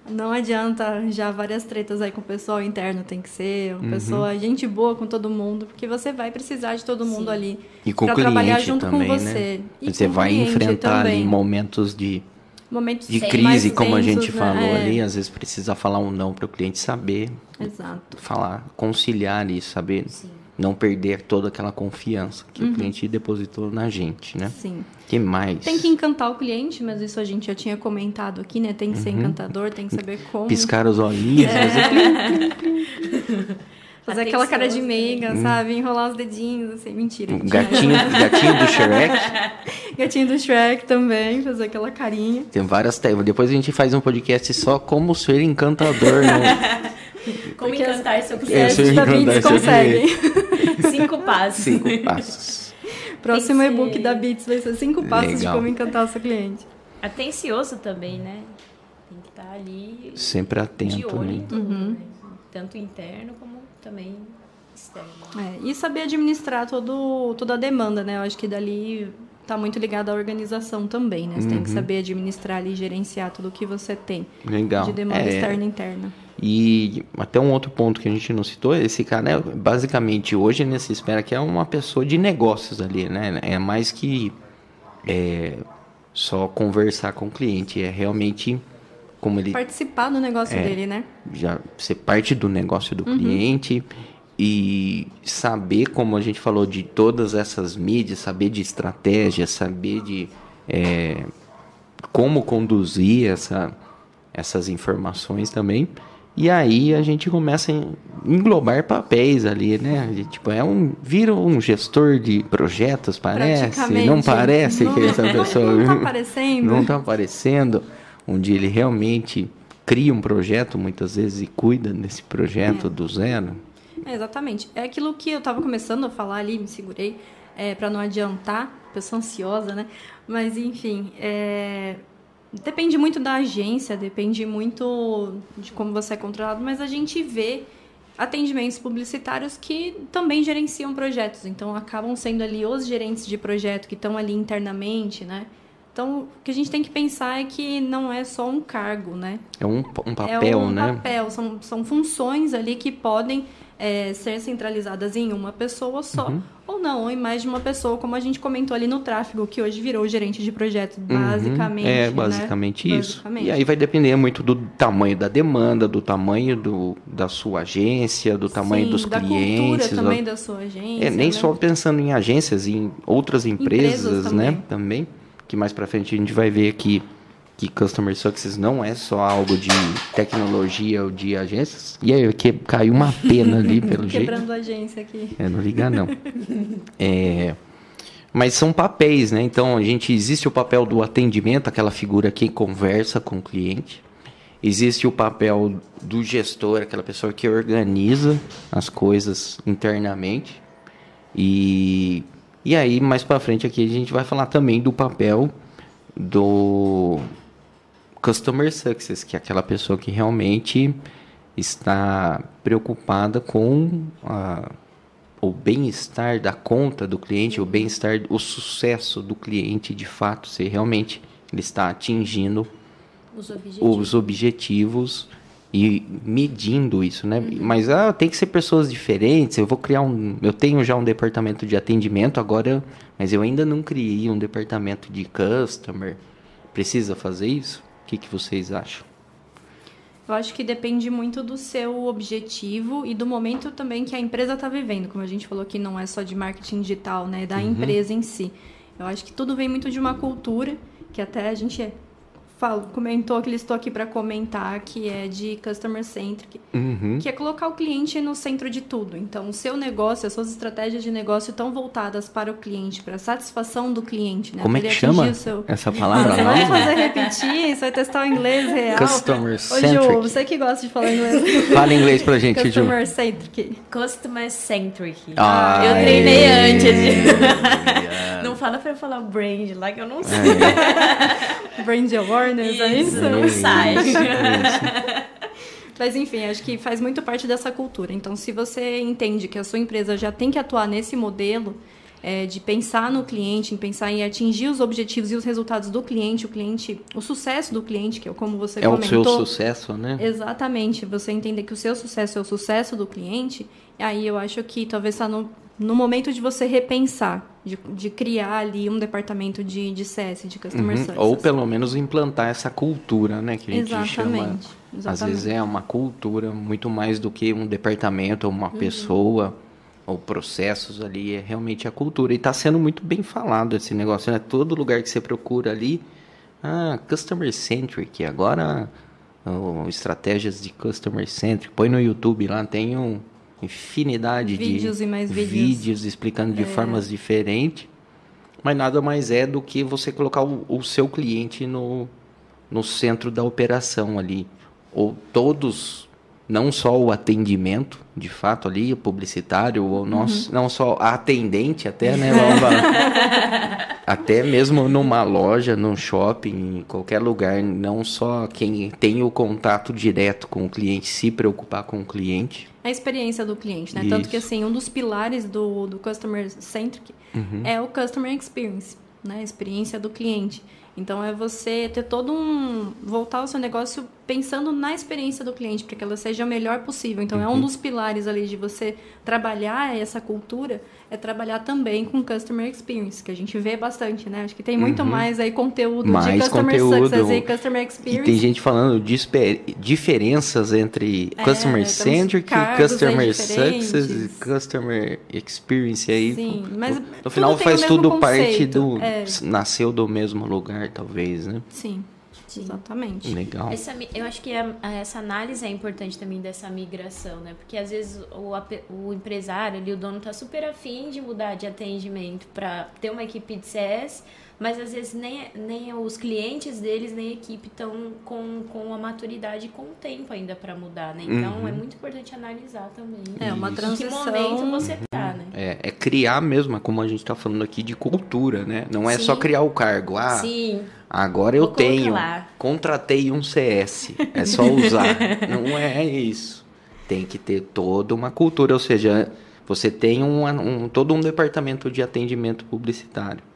Não adianta já várias tretas aí com o pessoal interno, tem que ser Uhum. uma pessoa gente boa com todo mundo, porque você vai precisar de todo mundo Sim. ali E com o para trabalhar cliente junto também, com né? você. E Você com o vai enfrentar ali também. momentos de, momentos de crise, como a tensos, gente né? falou É, ali. Às vezes precisa falar um não para o cliente saber, Exato. falar, conciliar isso, saber Sim. Não perder toda aquela confiança que Uhum. o cliente depositou na gente, né? Sim. que mais? Tem que encantar o cliente, mas isso a gente já tinha comentado aqui, né? Tem que ser encantador, tem que saber como. Uhum. Piscar os olhinhos, É. fazer (laughs) Fazer aquela cara de Atencioso, meiga, sabe? Enrolar os dedinhos, assim, mentira. Um gatinho, (laughs) gatinho do Shrek. Gatinho do Shrek também, fazer aquela carinha. Tem várias técnicas. Depois a gente faz um podcast só como ser encantador. né? (laughs) (laughs) Como Porque encantar seu É, cliente. seu Esses da Beats conseguem. (laughs) Cinco passos. Cinco passos. (laughs) Próximo e-book ser- da Beats vai ser cinco passos de Legal. como encantar o seu cliente. Atencioso também, né? Tem que estar ali Sempre de atento, olho né? Uhum. né? Tanto interno como também externo. É, e saber administrar todo, toda a demanda, né? Eu acho que dali tá muito ligado à organização também, né? Você tem que Uhum. saber administrar ali, gerenciar tudo o que você tem Legal. de demanda É, externa e interna. E até um outro ponto que a gente não citou, esse cara, é, basicamente, hoje nesse espera que é uma pessoa de negócios ali, né? É mais que é, só conversar com o cliente, é realmente como ele Participar do negócio É. dele, né? já ser parte do negócio Uhum. do cliente e saber, como a gente falou, de todas essas mídias, saber de estratégia, saber de é, como conduzir essa, essas informações também. E aí a gente começa a englobar papéis ali, né? Tipo, é um, vira um gestor de projetos, parece? Não parece Não- que essa não- pessoa... (laughs) não tá (laughs) aparecendo. Não tá aparecendo. Onde ele realmente cria um projeto, muitas vezes, e cuida desse projeto do zero. É, exatamente. É aquilo que eu tava começando a falar ali, me segurei, é, para não adiantar, pessoa ansiosa, né? Mas, enfim, é, depende muito da agência, depende muito de como você é contratado, mas a gente vê atendimentos publicitários que também gerenciam projetos, então acabam sendo ali os gerentes de projeto que estão ali internamente, né? Então, o que a gente tem que pensar é que não é só um cargo, né? É um, um é papel, um né? papel, são, são funções ali que podem é, ser centralizadas em uma pessoa só, Uhum. ou não, ou em mais de uma pessoa, como a gente comentou ali no tráfego, que hoje virou gerente de projeto, basicamente. Uhum. É, né? basicamente isso. Basicamente. E aí vai depender muito do tamanho da demanda, do tamanho do, da sua agência, do tamanho Sim, dos da clientes. cultura também da sua agência. É, nem né? só pensando em agências, em outras empresas, Empresas né? também. Também. Que mais pra frente a gente vai ver aqui que Customer Success não é só algo de tecnologia ou de agências. E aí, que caiu uma pena ali, (laughs) pelo jeito. Quebrando agência aqui. É, não liga não. É, mas são papéis, né? Então, a gente existe o papel do atendimento, aquela figura que conversa com o cliente. Existe o papel do gestor, aquela pessoa que organiza as coisas internamente. E, e aí, mais para frente aqui, a gente vai falar também do papel do Customer Success, que é aquela pessoa que realmente está preocupada com a, o bem-estar da conta do cliente, o bem-estar, o sucesso do cliente de fato, se realmente ele está atingindo Os objetivos. os objetivos e medindo isso, né? Mas ah, tem que ser pessoas diferentes. Eu vou criar um, eu tenho já um departamento de atendimento agora, mas eu ainda não criei um departamento de customer. Precisa fazer isso? O que, que vocês acham? Eu acho que depende muito do seu objetivo e do momento também que a empresa está vivendo. Como a gente falou que não é só de marketing digital, né? É da empresa em si. Eu acho que tudo vem muito de uma cultura, que até a gente fala, comentou que listou aqui para comentar, que é de customer centric, Uhum. que é colocar o cliente no centro de tudo. Então, o seu negócio, as suas estratégias de negócio estão voltadas para o cliente, para a satisfação do cliente, né? Como é Pra que ele chama atingir o seu- essa palavra Você vai me nova? fazer repetir, você vai testar o inglês real. Customer Ô, Ju, centric. você que gosta de falar inglês. Fala inglês pra gente, Ju. Customer centric. Customer centric. Ah, eu treinei é. antes. De... não fala pra eu falar brand lá que eu não sei. Brand é isso? não sai. (laughs) Mas enfim, acho que faz muito parte dessa cultura. Então, se você entende que a sua empresa já tem que atuar nesse modelo é, de pensar no cliente, em pensar em atingir os objetivos e os resultados do cliente, o cliente, o sucesso do cliente, que é como você É o comentou. seu sucesso, né? Exatamente. Você entender que o seu sucesso é o sucesso do cliente, aí eu acho que talvez está no, no momento de você repensar, de, de criar ali um departamento de, de CS, de Customer Uhum. Success. Ou pelo menos implantar essa cultura, né? Que a gente chama. Exatamente. Às Exatamente. vezes é uma cultura muito mais do que um departamento ou Uhum. uma pessoa. ou processos ali, é realmente a cultura. E está sendo muito bem falado esse negócio, né? Todo lugar que você procura ali, ah, customer centric, agora oh, estratégias de customer centric. Põe no YouTube lá, tem um infinidade vídeos de vídeos. vídeos explicando de é. formas diferentes. Mas nada mais é do que você colocar o, o seu cliente no, no centro da operação ali. Ou todos não só o atendimento, de fato, ali, o publicitário, ou nós, uhum. não só a atendente até, né? (laughs) até mesmo numa loja, num shopping, em qualquer lugar, não só quem tem o contato direto com o cliente, se preocupar com o cliente. A experiência do cliente, né? Isso. Tanto que, assim, um dos pilares do, do Customer Centric uhum. é o Customer Experience, né? A experiência do cliente. Então é você ter todo um. voltar o seu negócio pensando na experiência do cliente, para que ela seja a melhor possível. Então uhum. é um uhum. dos pilares ali de você trabalhar essa cultura, é trabalhar também com customer experience, que a gente vê bastante, né? Acho que tem muito uhum. mais aí conteúdo mais de customer conteúdo. success e customer experience. E tem gente falando de diferenças entre é, customer centric, customer success e customer experience aí. Sim, mas no final faz tudo parte do é. nasceu do mesmo lugar, talvez, né? Sim. Sim. Exatamente. Legal. Essa, eu acho que a, essa análise é importante também dessa migração, né? Porque às vezes o, o empresário ali, o dono tá super afim de mudar de atendimento para ter uma equipe de CS, mas às vezes nem, nem os clientes deles, nem a equipe estão com, com a maturidade e com o tempo ainda para mudar, né? Então uhum. é muito importante analisar também. É uma transição. Em que momento você tá, né? É, é criar mesmo, como a gente está falando aqui, de cultura, né? Não é Sim. só criar o cargo. Ah, Sim. Agora eu tenho, contratei um CS, é só usar. (laughs) Não é isso. Tem que ter toda uma cultura, ou seja, você tem um, um todo um departamento de atendimento publicitário.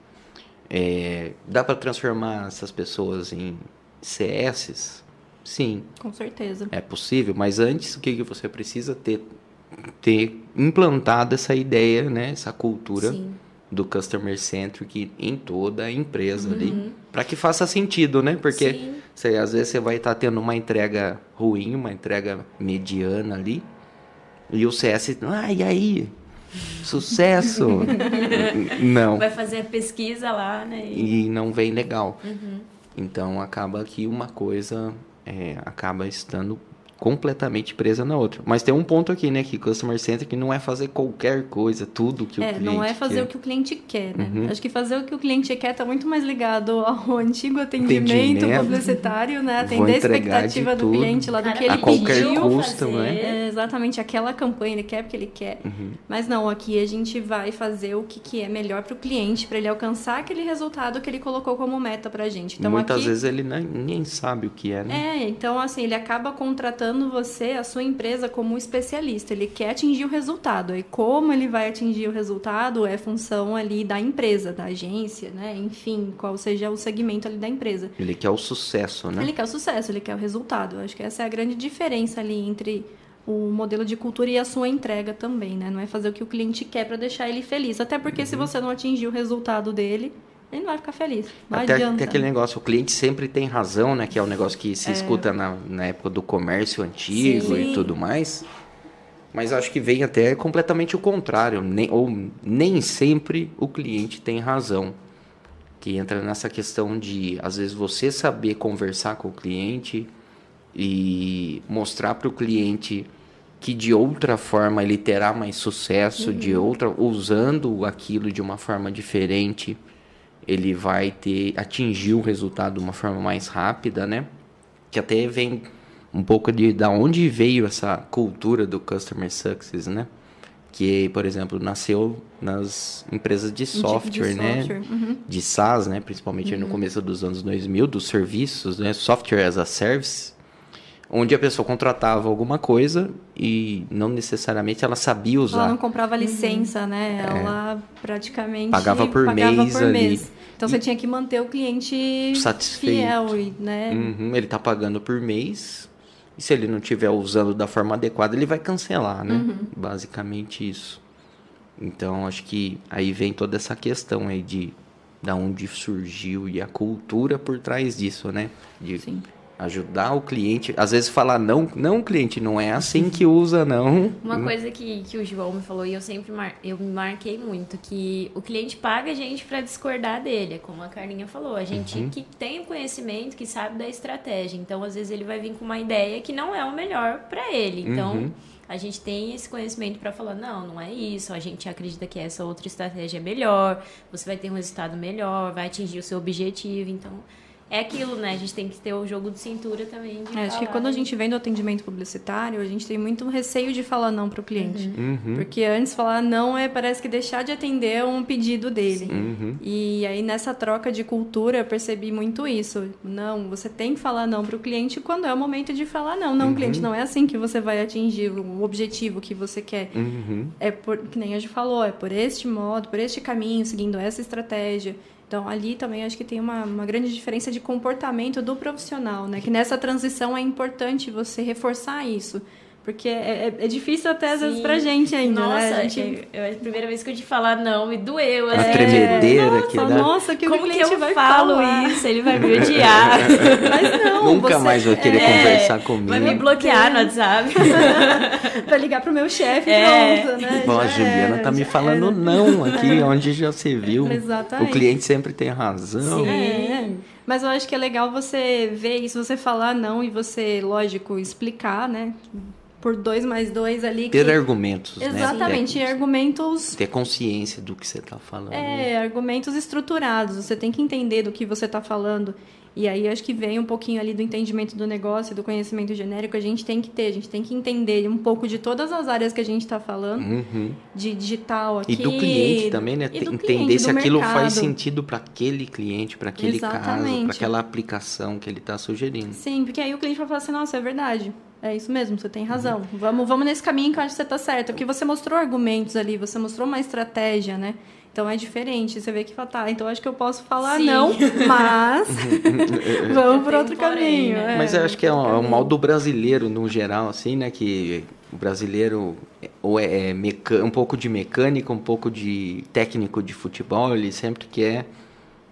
É, dá para transformar essas pessoas em CS? Sim. Com certeza. É possível, mas antes o que, que você precisa ter? Ter implantado essa ideia, né? essa cultura. Sim do customer centric em toda a empresa uhum. ali, para que faça sentido, né? Porque você, às vezes você vai estar tá tendo uma entrega ruim, uma entrega mediana ali, e o CS, ah, e aí? Sucesso! (laughs) não. Vai fazer a pesquisa lá, né? E, e não vem legal. Uhum. Então acaba que uma coisa é, acaba estando completamente presa na outra. Mas tem um ponto aqui, né, que Customer Center que não é fazer qualquer coisa, tudo que é, o cliente não é fazer quer. o que o cliente quer, né? Uhum. Acho que fazer o que o cliente quer está muito mais ligado ao (laughs) antigo atendimento publicitário, né? Atender a expectativa do cliente lá do que ele a qualquer pediu custo, né? É exatamente aquela campanha, ele quer porque ele quer. Uhum. Mas não, aqui a gente vai fazer o que, que é melhor para o cliente, para ele alcançar aquele resultado que ele colocou como meta para a gente. Então, Muitas aqui... vezes ele nem, nem sabe o que é, né? É, então assim, ele acaba contratando você, a sua empresa como um especialista. Ele quer atingir o resultado. E como ele vai atingir o resultado é função ali da empresa, da agência, né? Enfim, qual seja o segmento ali da empresa. Ele quer o sucesso, né? Ele quer o sucesso, ele quer o resultado. Eu acho que essa é a grande diferença ali entre o modelo de cultura e a sua entrega também, né? Não é fazer o que o cliente quer para deixar ele feliz. Até porque uhum. se você não atingir o resultado dele, ele não vai ficar feliz. Não Até adianta. tem aquele negócio, o cliente sempre tem razão, né? Que é o um negócio que se é. escuta na, na época do comércio antigo Sim. e tudo mais. Mas acho que vem até completamente o contrário. Nem, ou nem sempre o cliente tem razão. Que entra nessa questão de, às vezes, você saber conversar com o cliente e mostrar para o cliente que de outra forma ele terá mais sucesso, uhum. de outra usando aquilo de uma forma diferente ele vai ter atingir o resultado de uma forma mais rápida, né? Que até vem um pouco de da onde veio essa cultura do customer success, né? Que, por exemplo, nasceu nas empresas de software, de né? Software. Uhum. De SaaS, né? Principalmente uhum. no começo dos anos 2000, dos serviços, né? Software as a service onde a pessoa contratava alguma coisa e não necessariamente ela sabia usar. Ela não comprava licença, uhum. né? Ela é. praticamente pagava por pagava mês por ali. Então você tinha que manter o cliente satisfeito, fiel, né? Uhum, ele está pagando por mês. E se ele não estiver usando da forma adequada, ele vai cancelar, né? Uhum. Basicamente isso. Então acho que aí vem toda essa questão aí de da onde surgiu e a cultura por trás disso, né? De Sim ajudar o cliente. Às vezes falar não, não, cliente, não é assim que usa, não. Uma coisa que, que o João me falou e eu sempre mar, eu me marquei muito, que o cliente paga a gente para discordar dele, é como a Carlinha falou, a gente uhum. que tem o conhecimento, que sabe da estratégia. Então, às vezes ele vai vir com uma ideia que não é o melhor para ele. Então, uhum. a gente tem esse conhecimento para falar, não, não é isso, a gente acredita que essa outra estratégia é melhor, você vai ter um resultado melhor, vai atingir o seu objetivo. Então, é aquilo, né? A gente tem que ter o jogo de cintura também. De é, acho que quando a gente vem do atendimento publicitário, a gente tem muito receio de falar não para o cliente. Uhum. uhum. Porque antes falar não é parece que deixar de atender um pedido dele. Uhum. E aí nessa troca de cultura eu percebi muito isso. Não, você tem que falar não para o cliente quando é o momento de falar não. Não, uhum. cliente, não é assim que você vai atingir o objetivo que você quer. Uhum. É por, que nem a gente falou, é por este modo, por este caminho, seguindo essa estratégia. Então, ali também acho que tem uma, uma grande diferença de comportamento do profissional, né? Que nessa transição é importante você reforçar isso. Porque é, é, é, difícil até às Sim. vezes pra gente ainda, nossa, né? Gente... Eu, eu, a primeira vez que eu te falar não, me doeu. A é... tremedeira nossa, que dá. Nossa, que Como o que eu vai falo falar? isso? Ele vai me odiar. (laughs) Mas não, Nunca você... mais vai querer é... conversar comigo. Vai me bloquear no WhatsApp. (laughs) vai ligar pro meu chefe é... pronto, né? Bom, a Juliana era, tá me falando era. não aqui, onde já se viu. (laughs) Exatamente. O cliente sempre tem razão. Sim. É. Mas eu acho que é legal você ver isso, você falar não e você, lógico, explicar, né? Por dois mais dois ali. Ter que... argumentos, né? Exatamente, né? argumentos... Ter consciência do que você está falando. É, argumentos estruturados. Você tem que entender do que você está falando. E aí acho que vem um pouquinho ali do entendimento do negócio, do conhecimento genérico, a gente tem que ter, a gente tem que entender um pouco de todas as áreas que a gente está falando, uhum. de digital aqui. E do cliente também, né? Entender cliente, se aquilo mercado. faz sentido para aquele cliente, para aquele Exatamente. caso, para aquela aplicação que ele está sugerindo. Sim, porque aí o cliente vai falar assim, nossa, é verdade. É isso mesmo, você tem razão. Uhum. Vamos, vamos nesse caminho que eu acho que você está certo. Porque você mostrou argumentos ali, você mostrou uma estratégia, né? Então é diferente. Você vê que fala, tá, então acho que eu posso falar Sim. não, mas (laughs) vamos por outro caminho. Né? É, mas eu acho que é um, é um mal do brasileiro no geral, assim, né? Que o brasileiro ou é, é um pouco de mecânica, um pouco de técnico de futebol, ele sempre quer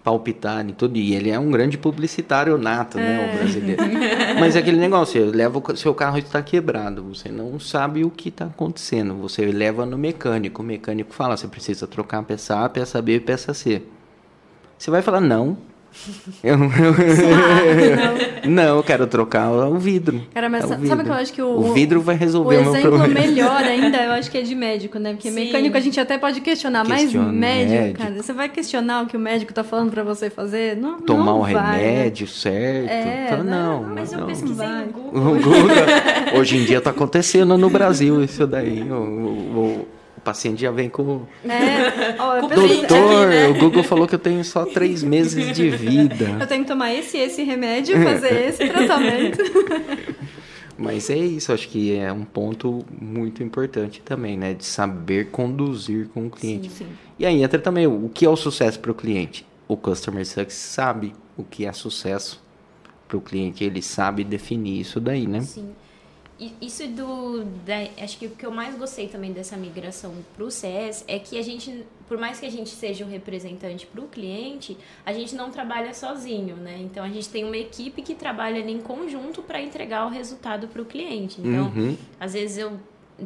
palpitar em tudo. E ele é um grande publicitário nato, né, o é. brasileiro. (laughs) Mas é aquele negócio, você leva o seu carro está quebrado, você não sabe o que está acontecendo. Você leva no mecânico, o mecânico fala, você precisa trocar a peça A, peça B e peça C. Você vai falar, não, eu, eu... (laughs) não. não, eu quero trocar o vidro. Cara, mas é o sabe que eu acho que o, o vidro vai resolver o, o meu problema. O exemplo melhor (laughs) ainda, eu acho que é de médico, né? Porque Sim. mecânico a gente até pode questionar, Questiona mas médico, médico, cara, você vai questionar o que o médico tá falando para você fazer? Não, Tomar não o vai, remédio né? certo. É, Fala, não, não, mas eu não. pesquisei no Google. (laughs) Google. Hoje em dia tá acontecendo no Brasil isso daí. o, o paciente já vem com. É, ó, Doutor, né? o Google falou que eu tenho só três meses de vida. (laughs) Eu tenho que tomar esse esse remédio, fazer (laughs) esse tratamento. (laughs) Mas é isso, acho que é um ponto muito importante também, né? De saber conduzir com o cliente. Sim, sim. E aí entra também o que é o sucesso para o cliente. O Customer Success sabe o que é sucesso para o cliente, ele sabe definir isso daí, né? Sim isso do. Da, acho que o que eu mais gostei também dessa migração para o CS é que a gente, por mais que a gente seja o representante para o cliente, a gente não trabalha sozinho, né? Então a gente tem uma equipe que trabalha em conjunto para entregar o resultado para o cliente. Então, uhum. às vezes eu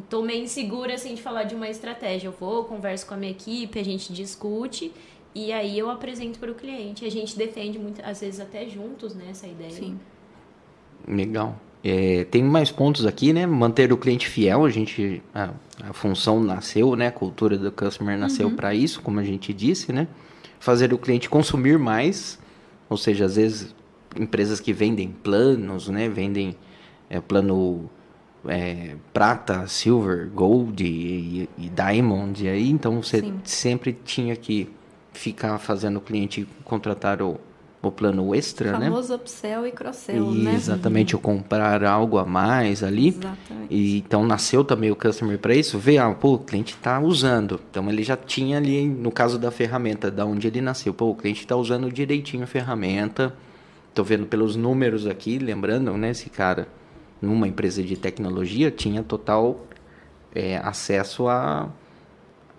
tô meio insegura assim de falar de uma estratégia. Eu vou, converso com a minha equipe, a gente discute e aí eu apresento para o cliente. A gente defende muitas às vezes até juntos, né, essa ideia. Sim. Legal. É, tem mais pontos aqui, né? Manter o cliente fiel, a gente a, a função nasceu, né? A cultura do customer nasceu uhum. para isso, como a gente disse, né? Fazer o cliente consumir mais, ou seja, às vezes empresas que vendem planos, né? Vendem é, plano é, prata, silver, gold e, e, diamond, e aí então você Sim. sempre tinha que ficar fazendo o cliente contratar o o plano extra, o né? famoso upsell e cross-sell, né? Exatamente, o comprar algo a mais ali. Exatamente. E, então nasceu também o customer para isso, ver, ah, pô, o cliente está usando. Então ele já tinha ali, no caso da ferramenta, da onde ele nasceu, pô, o cliente está usando direitinho a ferramenta. Estou vendo pelos números aqui, lembrando, né, esse cara, numa empresa de tecnologia, tinha total é, acesso a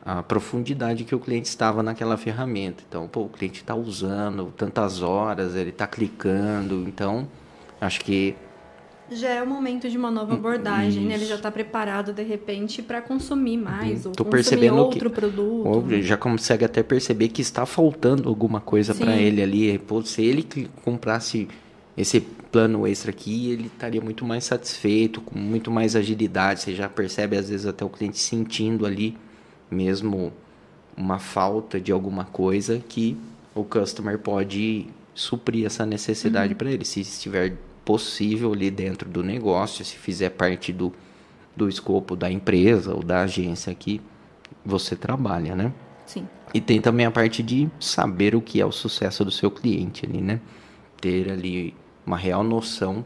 a profundidade que o cliente estava naquela ferramenta. Então, pô, o cliente está usando tantas horas, ele está clicando, então Acho que Já é o momento de uma nova abordagem, né? Ele já está preparado, de repente, para consumir mais, ou Tô consumir outro que- produto. ou já consegue até perceber que está faltando alguma coisa para ele ali. Pô, se ele comprasse esse plano extra aqui, ele estaria muito mais satisfeito, com muito mais agilidade. Você já percebe, às vezes, até o cliente sentindo ali mesmo uma falta de alguma coisa que o customer pode suprir essa necessidade para ele, se estiver possível ali dentro do negócio, se fizer parte do, do escopo da empresa ou da agência que você trabalha, né? Sim. E tem também a parte de saber o que é o sucesso do seu cliente ali, né? Ter ali uma real noção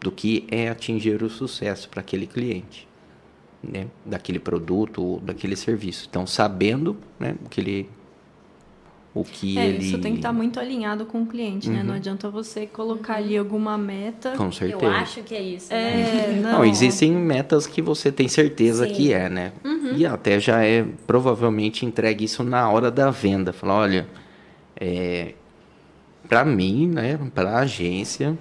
do que é atingir o sucesso para aquele cliente, né? Daquele produto ou daquele serviço. Então, sabendo, né, o que ele o que É, ele Uhum. isso tem que estar muito alinhado com o cliente, né? Não adianta você colocar ali alguma meta. com Eu certeza. acho que é isso. né? É, (laughs) não. Não, existem metas que você tem certeza Sim. que é, né? Uhum. E até já é provavelmente entregue isso na hora da venda. Falar, olha, é, para mim, né, para a agência,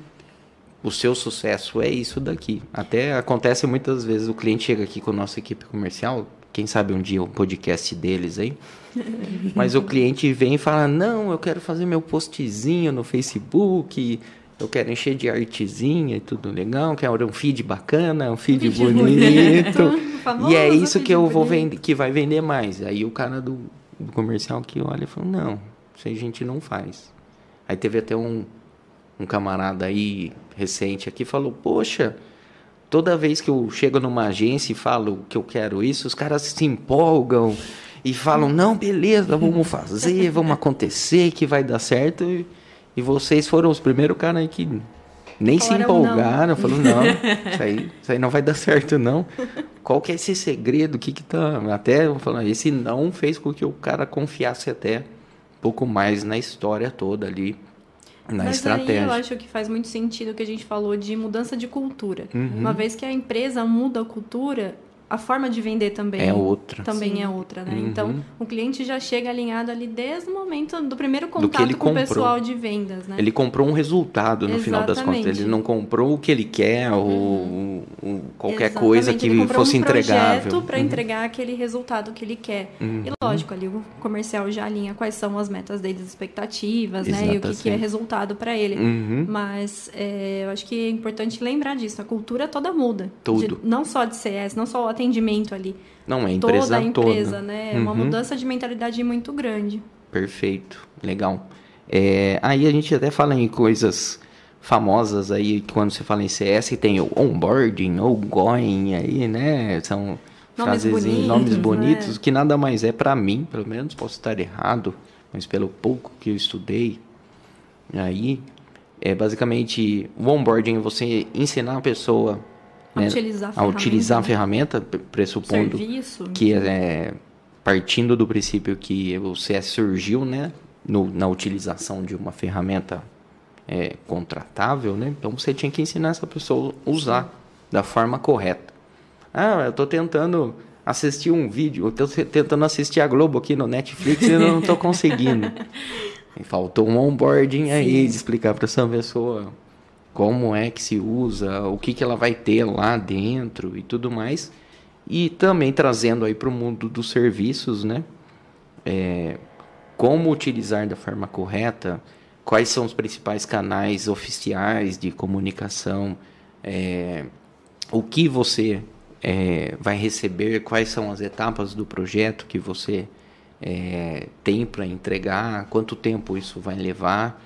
o seu sucesso é isso daqui. Até acontece muitas vezes o cliente chega aqui com a nossa equipe comercial, quem sabe um dia um podcast deles aí. (laughs) Mas o cliente vem e fala: "Não, eu quero fazer meu postzinho no Facebook, eu quero encher de artezinha e tudo legal, quero um feed bacana, um feed, feed bonito". bonito, e é isso que eu vou bonito. vender, que vai vender mais. Aí o cara do, do comercial que olha e fala: "Não, isso aí a gente não faz". Aí teve até um um camarada aí recente aqui falou: "Poxa, toda vez que eu chego numa agência e falo que eu quero isso, os caras se empolgam e falam: "Não, beleza, vamos fazer, (laughs) vamos acontecer, que vai dar certo". E, e vocês foram os primeiros caras que nem se empolgaram, falaram: "Não, (laughs) isso aí, isso aí não vai dar certo não". Qual que é esse segredo? O que que tá até falar, esse não fez com que o cara confiasse até um pouco mais na história toda ali, na Mas estratégia. aí eu acho que faz muito sentido o que a gente falou de mudança de cultura. Uhum. Uma vez que a empresa muda a cultura, a forma de vender também É outra. também Sim. é outra, né? Uhum. Então, o cliente já chega alinhado ali desde o momento do primeiro que contato ele com o comprou. pessoal de vendas, né? Ele comprou um resultado no final das contas. Exatamente. Ele não comprou o que ele quer ou, ou qualquer Exatamente, coisa ele que comprou fosse um entregável. para Uhum. entregar aquele resultado que ele quer. E lógico, ali o comercial já alinha quais são as metas dele, as expectativas, né? E o que, que é Exatamente. resultado para ele. Uhum. Mas é, eu acho que é importante lembrar disso. A cultura toda muda. Tudo. De- não só de CS, não só o atendimento ali. Não, é a empresa toda a empresa, toda. né? É uma Uhum. mudança de mentalidade muito grande. Perfeito, legal. É, aí a gente até fala em coisas famosas aí, quando você fala em CS, tem o onboarding, ou going aí, né? São Nomes frases bonitos, nomes né? bonitos, que nada mais é para mim, pelo menos posso estar errado, mas pelo pouco que eu estudei, aí é basicamente o onboarding você ensinar a pessoa A né, utilizar a a utilizar a ferramenta, ferramenta, pre- pressupondo Serviço. que é partindo do princípio que o CS surgiu, né, no- na utilização de uma ferramenta é, contratável, né? Então você tinha que ensinar essa pessoa a usar da forma correta. Ah, eu estou tentando assistir um vídeo, eu se- tentando assistir a Globo aqui no Netflix e eu não estou (laughs) conseguindo. Faltou um onboarding aí de explicar para essa pessoa como é que se usa, o que, que ela vai ter lá dentro e tudo mais. E também trazendo aí para o mundo dos serviços, né? É, como utilizar da forma correta, quais são os principais canais oficiais de comunicação, é, o que você é, vai receber, quais são as etapas do projeto que você é, tem para entregar, quanto tempo isso vai levar,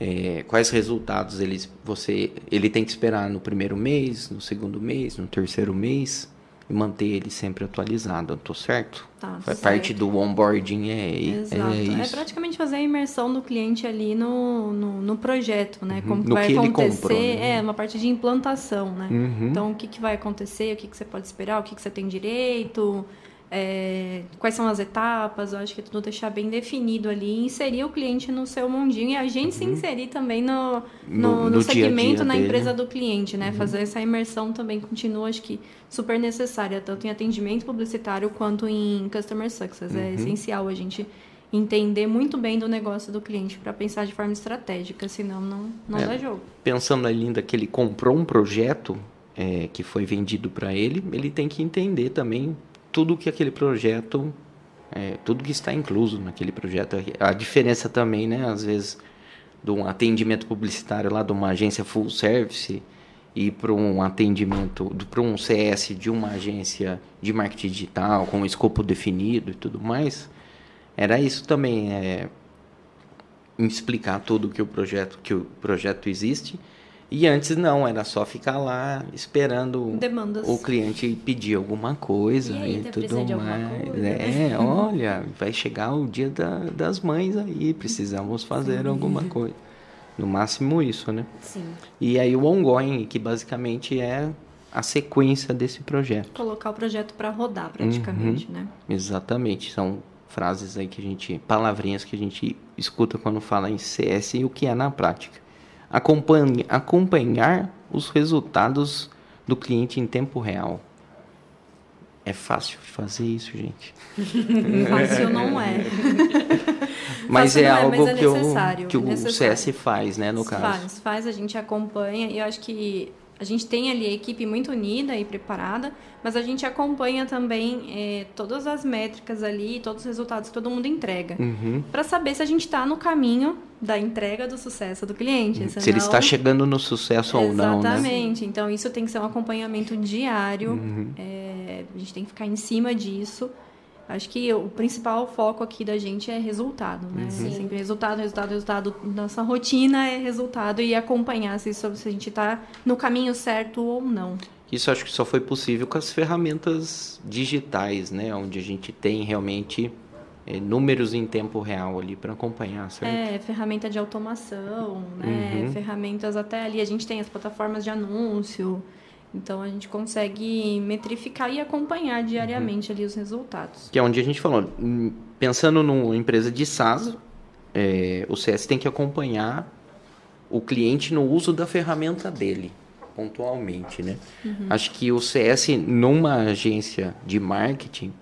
é, quais resultados eles, você, ele tem que esperar no primeiro mês, no segundo mês, no terceiro mês e manter ele sempre atualizado, tô certo? Tá, Faz certo. parte do onboarding é, Exato. é É, isso. praticamente fazer a imersão do cliente ali no, no, no projeto, né? Como que No vai que ele acontecer. comprou, né? É, uma parte de implantação, né? Uhum. Então, o que, que vai acontecer, o que, que você pode esperar, o que, que você tem direito, é, quais são as etapas. Eu acho que é tudo deixar bem definido ali. Inserir o cliente no seu mundinho e a gente se inserir também no, Uhum. No- no, no, no dia dia segmento, na dele. empresa do cliente, né? Uhum. Fazer essa imersão também continua, acho que, super necessária, tanto em atendimento publicitário quanto em customer success. Uhum. É essencial a gente entender muito bem do negócio do cliente para pensar de forma estratégica, senão não, não É. dá jogo. Pensando ainda que ele comprou um projeto é, que foi vendido para ele, ele tem que entender também tudo que aquele projeto, é, tudo que está incluso naquele projeto. A diferença também, né, às vezes, de um atendimento publicitário lá de uma agência full service e para um atendimento, para um CS de uma agência de marketing digital com um escopo definido e tudo mais, era isso também, é, explicar tudo que o projeto que o projeto existe e antes não era só ficar lá esperando Demandas. o cliente pedir alguma coisa E aí, e, tá tudo mais coisa? é (laughs) olha vai chegar o dia da- das mães aí precisamos fazer alguma coisa no máximo isso né Sim. e aí o ongoing que basicamente é a sequência desse projeto Colocar o projeto para rodar praticamente, Uhum. né? Exatamente, são frases aí que a gente, palavrinhas que a gente escuta quando fala em CS e o que é na prática. Acompanhe, acompanhar os resultados do cliente em tempo real. É fácil de fazer isso, gente. (laughs) Fácil não é. (laughs) Mas Fácil é é, algo mas é que, o, que é o. CS faz, né, no caso. Faz, faz, a gente acompanha e eu acho que a gente tem ali a equipe muito unida e preparada, mas a gente acompanha também eh, todas as métricas ali, todos os resultados que todo mundo entrega. Uhum. Para saber se a gente está no caminho da entrega do sucesso do cliente. Se ele está chegando no sucesso ou não, né? Exatamente. Então, isso tem que ser um acompanhamento diário. Uhum. É, a gente tem que ficar em cima disso. Acho que o principal foco aqui da gente é resultado, né? Uhum. Sempre resultado, resultado, resultado. Nossa rotina é resultado e acompanhar se, isso- se a gente está no caminho certo ou não. Isso acho que só foi possível com as ferramentas digitais, né? Onde a gente tem realmente eh, números em tempo real ali para acompanhar, certo? É, ferramenta de automação, né? Uhum. Ferramentas até ali. A gente tem as plataformas de anúncio. Então, a gente consegue metrificar e acompanhar diariamente ali os resultados. Que é onde a gente falou, hum, pensando numa empresa de SaaS, é, o CS tem que acompanhar o cliente no uso da ferramenta dele, pontualmente, né? Acho que o CS numa agência de marketing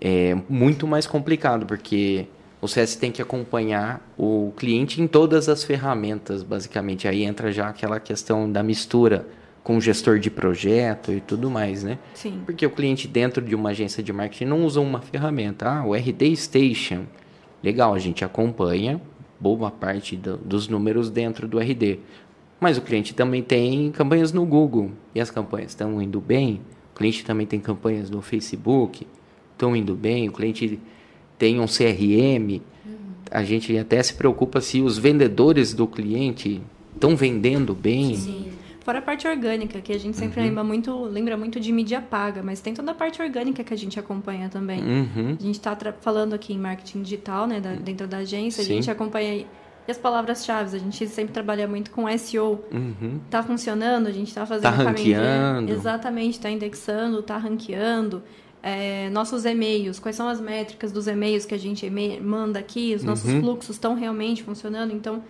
é muito mais complicado, porque o CS tem que acompanhar o cliente em todas as ferramentas, basicamente. Aí entra já aquela questão da mistura com gestor de projeto e tudo mais, né? Sim. Porque o cliente dentro de uma agência de marketing não usa uma ferramenta. Ah, o RD Station. Legal, a gente acompanha boa parte do- dos números dentro do RD. Mas o cliente também tem campanhas no Google. E as campanhas estão indo bem? O cliente também tem campanhas no Facebook. Estão indo bem? O cliente tem um CRM. A gente até se preocupa se os vendedores do cliente estão vendendo bem. Sim. Fora a parte orgânica, que a gente sempre Uhum. lembra, muito, lembra muito de mídia paga, mas tem toda a parte orgânica que a gente acompanha também. Uhum. A gente está falando aqui em marketing digital, né, da- dentro da agência, Sim. a gente acompanha e as palavras-chave, a gente sempre trabalha muito com SEO. Uhum. Tá funcionando, a gente tá fazendo Tá caminho ranqueando. Exatamente, tá indexando, tá ranqueando. É, nossos e-mails, quais são as métricas dos e-mails que a gente manda aqui, os nossos Uhum. fluxos estão realmente funcionando. Então,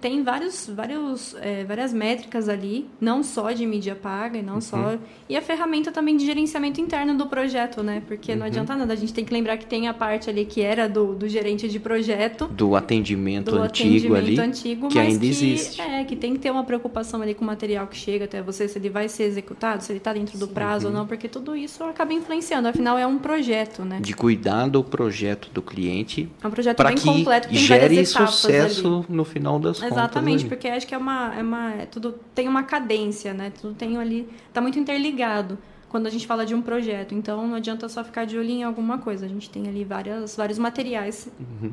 tem vários, vários, é, várias métricas ali, não só de mídia paga e não Uhum. só. E a ferramenta também de gerenciamento interno do projeto, né? Porque Uhum. não adianta nada, a gente tem que lembrar que tem a parte ali que era do, do gerente de projeto Do atendimento do antigo atendimento ali. antigo, que ainda que, existe. É, que tem que ter uma preocupação ali com o material que chega até você, se ele vai ser executado, se ele está dentro do prazo Uhum. ou não, porque tudo isso acaba influenciando. Afinal, é um projeto, né? de cuidar do projeto do cliente É um projeto bem que completo, que gere sucesso ali. no final das Exatamente, porque acho que é uma, é uma é tudo tem uma cadência, né? Tudo tem ali, tá muito interligado quando a gente fala de um projeto. Então não adianta só ficar de olho em alguma coisa. A gente tem ali várias, vários materiais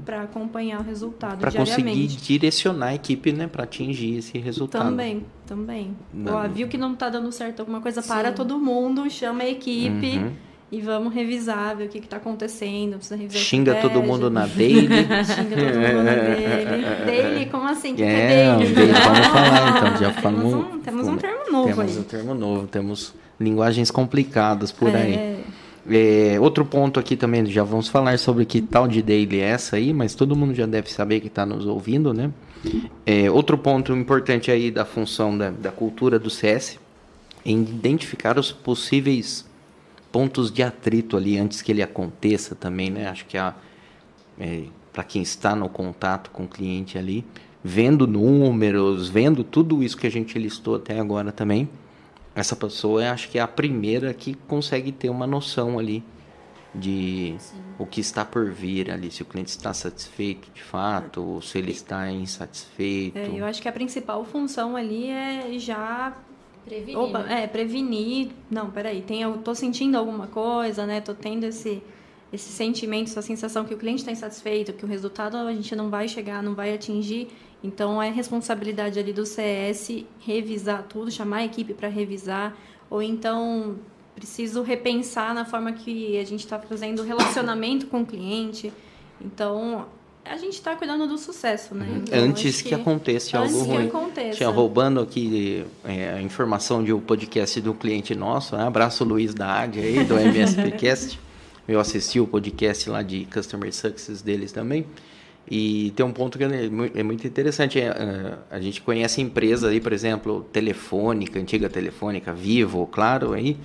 para acompanhar o resultado Para conseguir direcionar a equipe, né, para atingir esse resultado. Também, também. Não. Ó, viu que não tá dando certo alguma coisa, Sim. para todo mundo, chama a equipe Uhum. E vamos revisar, ver o que, que tá acontecendo, precisa revisar (laughs) Xinga todo mundo na daily. Xinga todo mundo na daily. Daily, como assim? O que, que É, é daily? daily, vamos falar então, já (laughs) falamos. Temos um, temos um termo novo Temos aí. um termo novo, temos linguagens complicadas por aí. É, É, outro ponto aqui também, já vamos falar sobre que tal de daily é essa aí, mas todo mundo já deve saber que está nos ouvindo, né? É, outro ponto importante aí da função da, da cultura do CS é identificar os possíveis pontos de atrito ali antes que ele aconteça também, né? Acho que é, para quem está no contato com o cliente ali, vendo números, vendo tudo isso que a gente listou até agora também, essa pessoa eu acho que é a primeira que consegue ter uma noção ali de Sim. o que está por vir ali, se o cliente está satisfeito de fato, ou se ele está insatisfeito. É, eu acho que a principal função ali é já prevenir. Opa, né? é, prevenir. Não, peraí, tem, eu tô sentindo alguma coisa, né? Tô tendo esse esse sentimento, essa sensação que o cliente está insatisfeito, que o resultado a gente não vai chegar, não vai atingir. Então é responsabilidade ali do CS revisar tudo, chamar a equipe para revisar, ou então preciso repensar na forma que a gente está fazendo o relacionamento com o cliente. Então, a gente está cuidando do sucesso, né? Uhum. Então, antes que, que, aconteça algo ruim. Que aconteça. Tinha roubando aqui é, a informação de um podcast do cliente nosso, né? abraço Luiz da AD aí, do MSPcast. (laughs) Eu assisti o podcast lá de Customer Success deles também. E tem um ponto que é, é muito interessante. É, é, a gente conhece empresas aí, por exemplo, Telefônica, antiga Telefônica, Vivo, claro, aí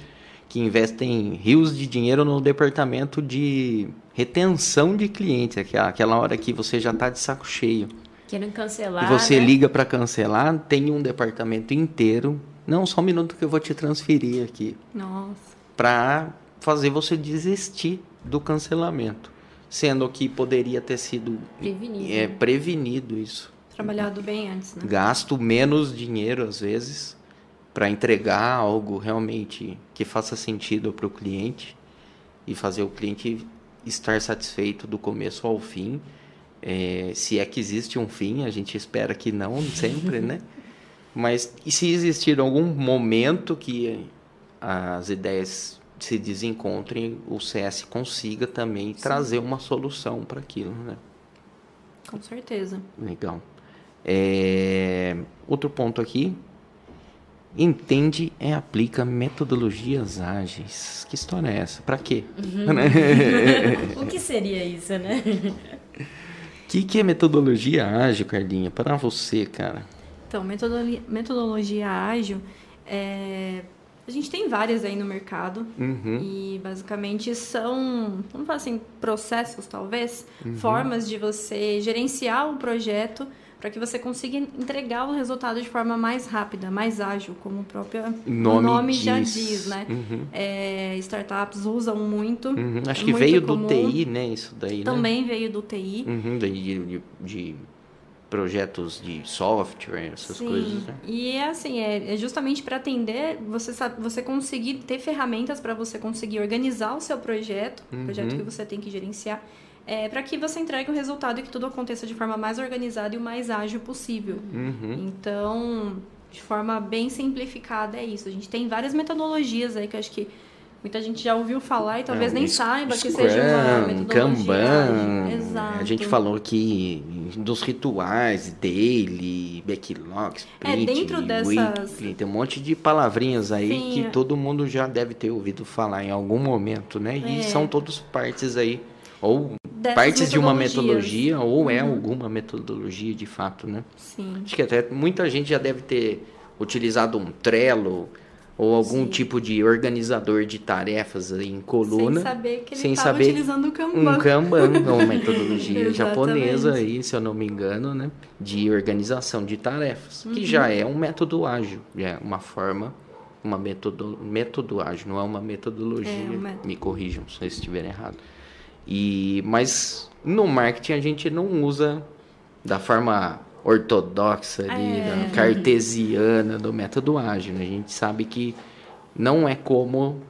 que investem rios de dinheiro no departamento de retenção de clientes, aquela, hora que você já está de saco cheio. Querendo cancelar. E você né? liga para cancelar, tem um departamento inteiro. Não, só um minuto que eu vou te transferir aqui. Nossa. Para fazer você desistir do cancelamento. Sendo que poderia ter sido prevenido, é, prevenido isso. Trabalhado bem antes, né? Gasto menos dinheiro, às vezes, para entregar algo realmente que faça sentido para o cliente e fazer o cliente estar satisfeito do começo ao fim. É, se é que existe um fim, a gente espera que não sempre, né? (laughs) Mas e se existir algum momento que as ideias se desencontrem, o CS consiga também Sim. trazer uma solução para aquilo, né? Com certeza. Legal. É, outro ponto aqui, entende e aplica metodologias ágeis. Que história é essa? Para quê? Uhum. (laughs) o que seria isso, né? O que, que é metodologia ágil, Cardinha? Para você, cara. Então, metodologia, metodologia ágil é... A gente tem várias aí no mercado uhum. e basicamente são, vamos falar assim, processos talvez, uhum. formas de você gerenciar um projeto para que você consiga entregar o resultado de forma mais rápida, mais ágil, como o próprio nome, nome já diz, né? Uhum. É, startups usam muito. Uhum. Acho que muito veio comum. do TI, né? Isso daí, né? Também né? veio do TI. Uhum, de, de, de, projetos de software, essas Sim. coisas. Né? E é assim, é, é justamente para atender, você sabe, você conseguir ter ferramentas para você conseguir organizar o seu projeto, o projeto Uhum. que você tem que gerenciar é, para que você entregue o resultado e que tudo aconteça de forma mais organizada e o mais ágil possível. Uhum. Então, de forma bem simplificada, é isso. A gente tem várias metodologias aí que acho que muita gente já ouviu falar e talvez É, nem Scrum, saiba que seja uma metodologia. Kanban. Exato. A gente falou aqui dos rituais, daily, backlog, sprint, É, dentro dessas- weekly, tem um monte de palavrinhas aí Sim, que todo mundo já deve ter ouvido falar em algum momento, né? E É. são todos partes aí, ou Partes de uma metodologia, ou é Uhum. alguma metodologia de fato, né? Sim. Acho que até muita gente já deve ter utilizado um Trello ou algum Sim. tipo de organizador de tarefas em coluna. Sem saber que ele sem estava saber utilizando o Kanban. Um Kanban, (laughs) uma metodologia japonesa aí, se eu não me engano, né? De organização de tarefas, que Uhum. já é um método ágil, já é uma forma, uma método, método ágil, não é uma metodologia. É, um. Me corrijam se eu estiver errado. E, mas no marketing a gente não usa da forma ortodoxa ali, É. da cartesiana do método ágil. né? A gente sabe que não é como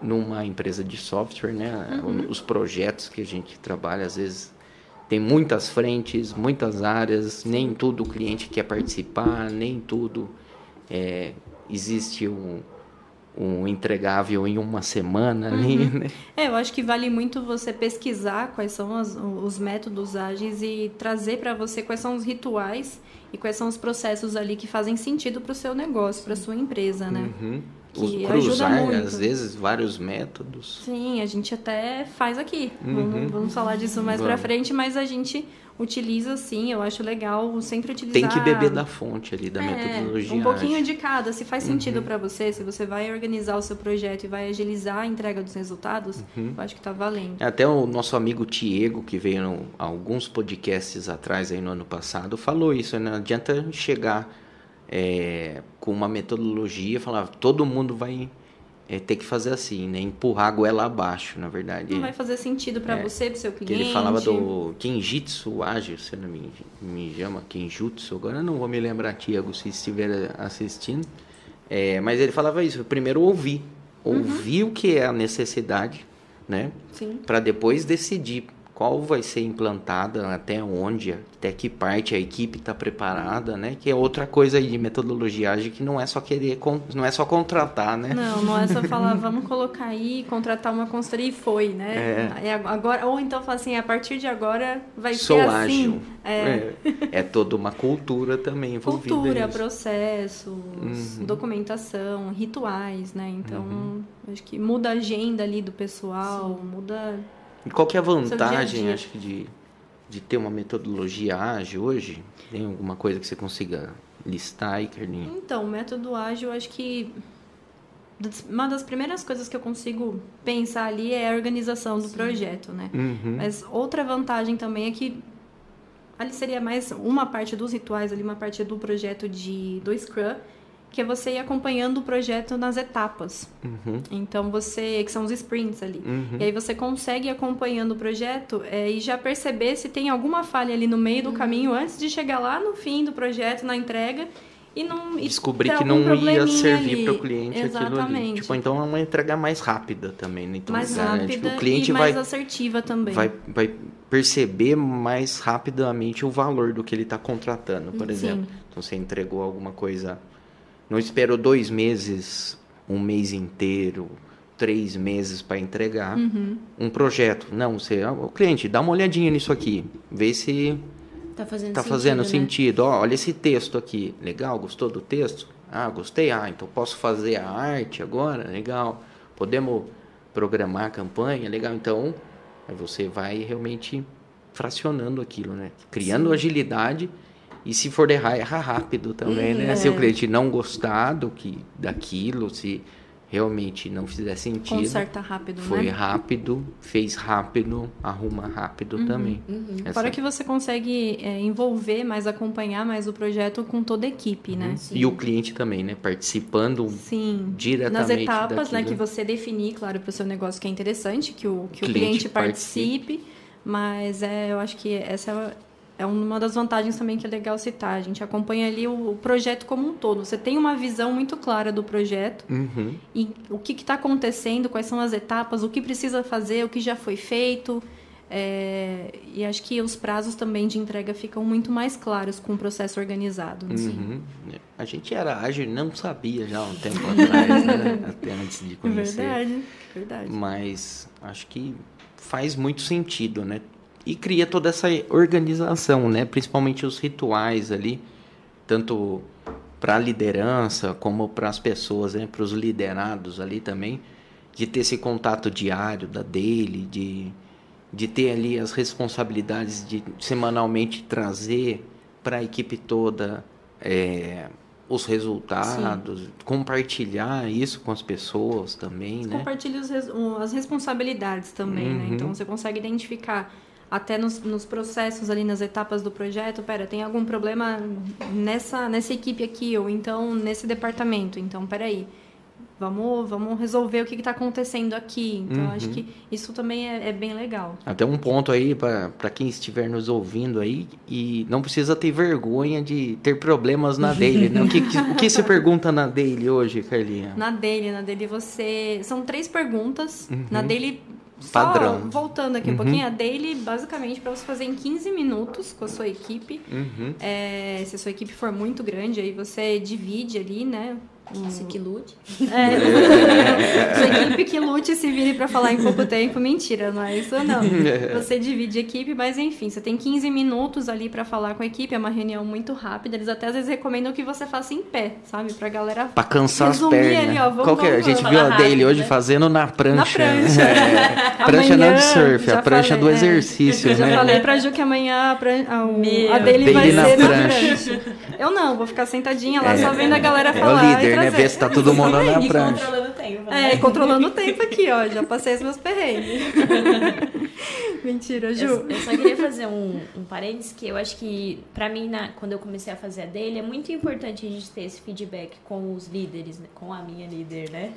numa empresa de software, né? Uhum. Os projetos que a gente trabalha às vezes tem muitas frentes, muitas áreas, nem tudo o cliente quer participar, nem tudo é, existe um, um entregável em uma semana ali, Uhum. né? É, eu acho que vale muito você pesquisar quais são as- os métodos ágeis e trazer para você quais são os rituais e quais são os processos ali que fazem sentido para o seu negócio, para sua empresa, né? Uhum. Que Cruzar, ajuda muito. às vezes, vários métodos. Sim, a gente até faz aqui. Uhum. Vamos, vamos falar disso mais Vamos. frente, mas a gente utiliza sim, eu acho legal sempre utilizar. Tem que beber da fonte ali, da É, metodologia. Um pouquinho de cada. Se faz Uhum. sentido pra você, se você vai organizar o seu projeto e vai agilizar a entrega dos resultados, Uhum. eu acho que tá valendo. Até o nosso amigo Tiego, que veio no, alguns podcasts atrás, aí no ano passado, falou isso. né? Não adianta chegar é, com uma metodologia falar todo mundo vai é, ter que fazer assim, né? Empurrar a goela abaixo, na verdade. Não vai fazer sentido pra É, você, pro seu cliente. ele falava do Kenjitsu ágil, se eu não me, me chama, Kenjutsu, agora eu não vou me lembrar, Tiago, se estiver assistindo. É, mas ele falava isso, primeiro ouvir. Ouvir o que é a necessidade, né? Sim. Para depois decidir qual vai ser implantada, até onde, até que parte a equipe está preparada, né? Que é outra coisa aí de metodologia ágil que não é só querer, não é só contratar, né? Não, não é só falar, vamos colocar aí, contratar uma consultoria e foi, né? É, agora, ou então falar assim, a partir de agora vai Sou ser ágil. assim. É, É, é toda uma cultura também envolvida cultura, nisso. processos, Uhum. documentação, rituais, né? Então, acho que muda a agenda ali do pessoal, muda. E qual que é a dia vantagem, dia. acho que, de, de ter uma metodologia ágil hoje? Tem alguma coisa que você consiga listar aí, Carlinhos? Então, o método ágil, acho que uma das primeiras coisas que eu consigo pensar ali é a organização do projeto, né? Uhum. Mas outra vantagem também é que ali seria mais uma parte dos rituais, ali uma parte do projeto de do Scrum, que é você ir acompanhando o projeto nas etapas. Uhum. Então você, que são os sprints ali. Uhum. E aí você consegue ir acompanhando o projeto é, e já perceber se tem alguma falha ali no meio do caminho antes de chegar lá no fim do projeto, na entrega. E não e Descobrir ter que não ia servir ali. para o cliente aquilo ali. Exatamente. Tipo, então é uma entrega mais rápida também, né? Então, mais rápida que o cliente e mais vai, assertiva também. vai, vai perceber mais rapidamente o valor do que ele está contratando, por Sim. exemplo. Então você entregou alguma coisa, não esperou dois meses, um mês inteiro, três meses para entregar Uhum. um projeto. Não, você, ah, o cliente, dá uma olhadinha nisso aqui, vê se Tá fazendo tá sentido, fazendo né? sentido. Ó, olha esse texto aqui. Legal? Gostou do texto? Ah, gostei. Ah, então posso fazer a arte agora? Legal. Podemos programar a campanha? Legal. Então, aí você vai realmente fracionando aquilo, né? Criando agilidade. E se for errar, erra rápido também, né? É. Se o cliente não gostar do que, daquilo, se realmente não fizer sentido, Conserta rápido, foi né? rápido, fez rápido, arruma rápido também. Essa- Fora que você consegue é, envolver mais, acompanhar mais o projeto com toda a equipe, né? E o cliente também, né? Participando Sim. diretamente Nas etapas, né, daquilo. que você definir, claro, para o seu negócio que é interessante, que o, que o Cliente cliente participe, mas é, eu acho que essa é uma das vantagens também que é legal citar. A gente acompanha ali o, o projeto como um todo. Você tem uma visão muito clara do projeto Uhum. e o que está acontecendo, quais são as etapas, o que precisa fazer, o que já foi feito. É, e acho que os prazos também de entrega ficam muito mais claros com o processo organizado. né? Uhum. A gente era ágil não sabia já um tempo atrás, né? (laughs) Até antes de conhecer. Verdade, verdade. Mas acho que faz muito sentido, né? E cria toda essa organização, né? Principalmente os rituais ali, tanto para a liderança como para as pessoas, né? Para os liderados ali também, de ter esse contato diário da dele, de, de ter ali as responsabilidades de semanalmente trazer para a equipe toda é, os resultados, compartilhar isso com as pessoas também, né? Compartilha um, as responsabilidades também, né? Uhum. Então você consegue identificar até nos, nos processos ali, nas etapas do projeto, pera, tem algum problema nessa, nessa equipe aqui, ou então nesse departamento. Então, peraí, vamos, vamos resolver o que está acontecendo aqui. Então, Uhum. acho que isso também é, é bem legal. Até um ponto aí para quem estiver nos ouvindo aí e não precisa ter vergonha de ter problemas na daily, né? O que, o que você (laughs) pergunta na daily hoje, Carlinha? Na daily, na daily você. São três perguntas. Na daily. Só. Padrão. voltando aqui um Uhum. pouquinho, a daily, basicamente, para você fazer em 15 minutos com a sua equipe. Uhum. É, se a sua equipe for muito grande, aí você divide ali, né? Você que lute. É, sua equipe que lute se vire para falar em pouco tempo. Mentira, não é isso não. Você divide equipe, mas enfim, você tem 15 minutos ali para falar com a equipe, é uma reunião muito rápida. Eles até às vezes recomendam que você faça em pé, sabe? Pra galera Pra cansar as pernas. Ali, ó, vamos, Qual que é? A gente viu a dele hoje né? fazendo na prancha. Na prancha. É. (laughs) prancha não de surf, a prancha falei, do é. exercício, é. né? Já falei pra Ju que amanhã a, pran... a, a dele vai na ser prancha. na prancha. Eu não, vou ficar sentadinha lá é, só vendo a galera falar. É o líder, né? Ver se tá todo mundo na prancha. controlando o tempo. Né? É, controlando o tempo aqui, ó. Já passei os meus perrengues. (laughs) Mentira, Ju. Eu, eu, só queria fazer um, um parênteses que eu acho que, pra mim, na, quando eu comecei a fazer a dele, é muito importante a gente ter esse feedback com os líderes, né? com a minha líder, né?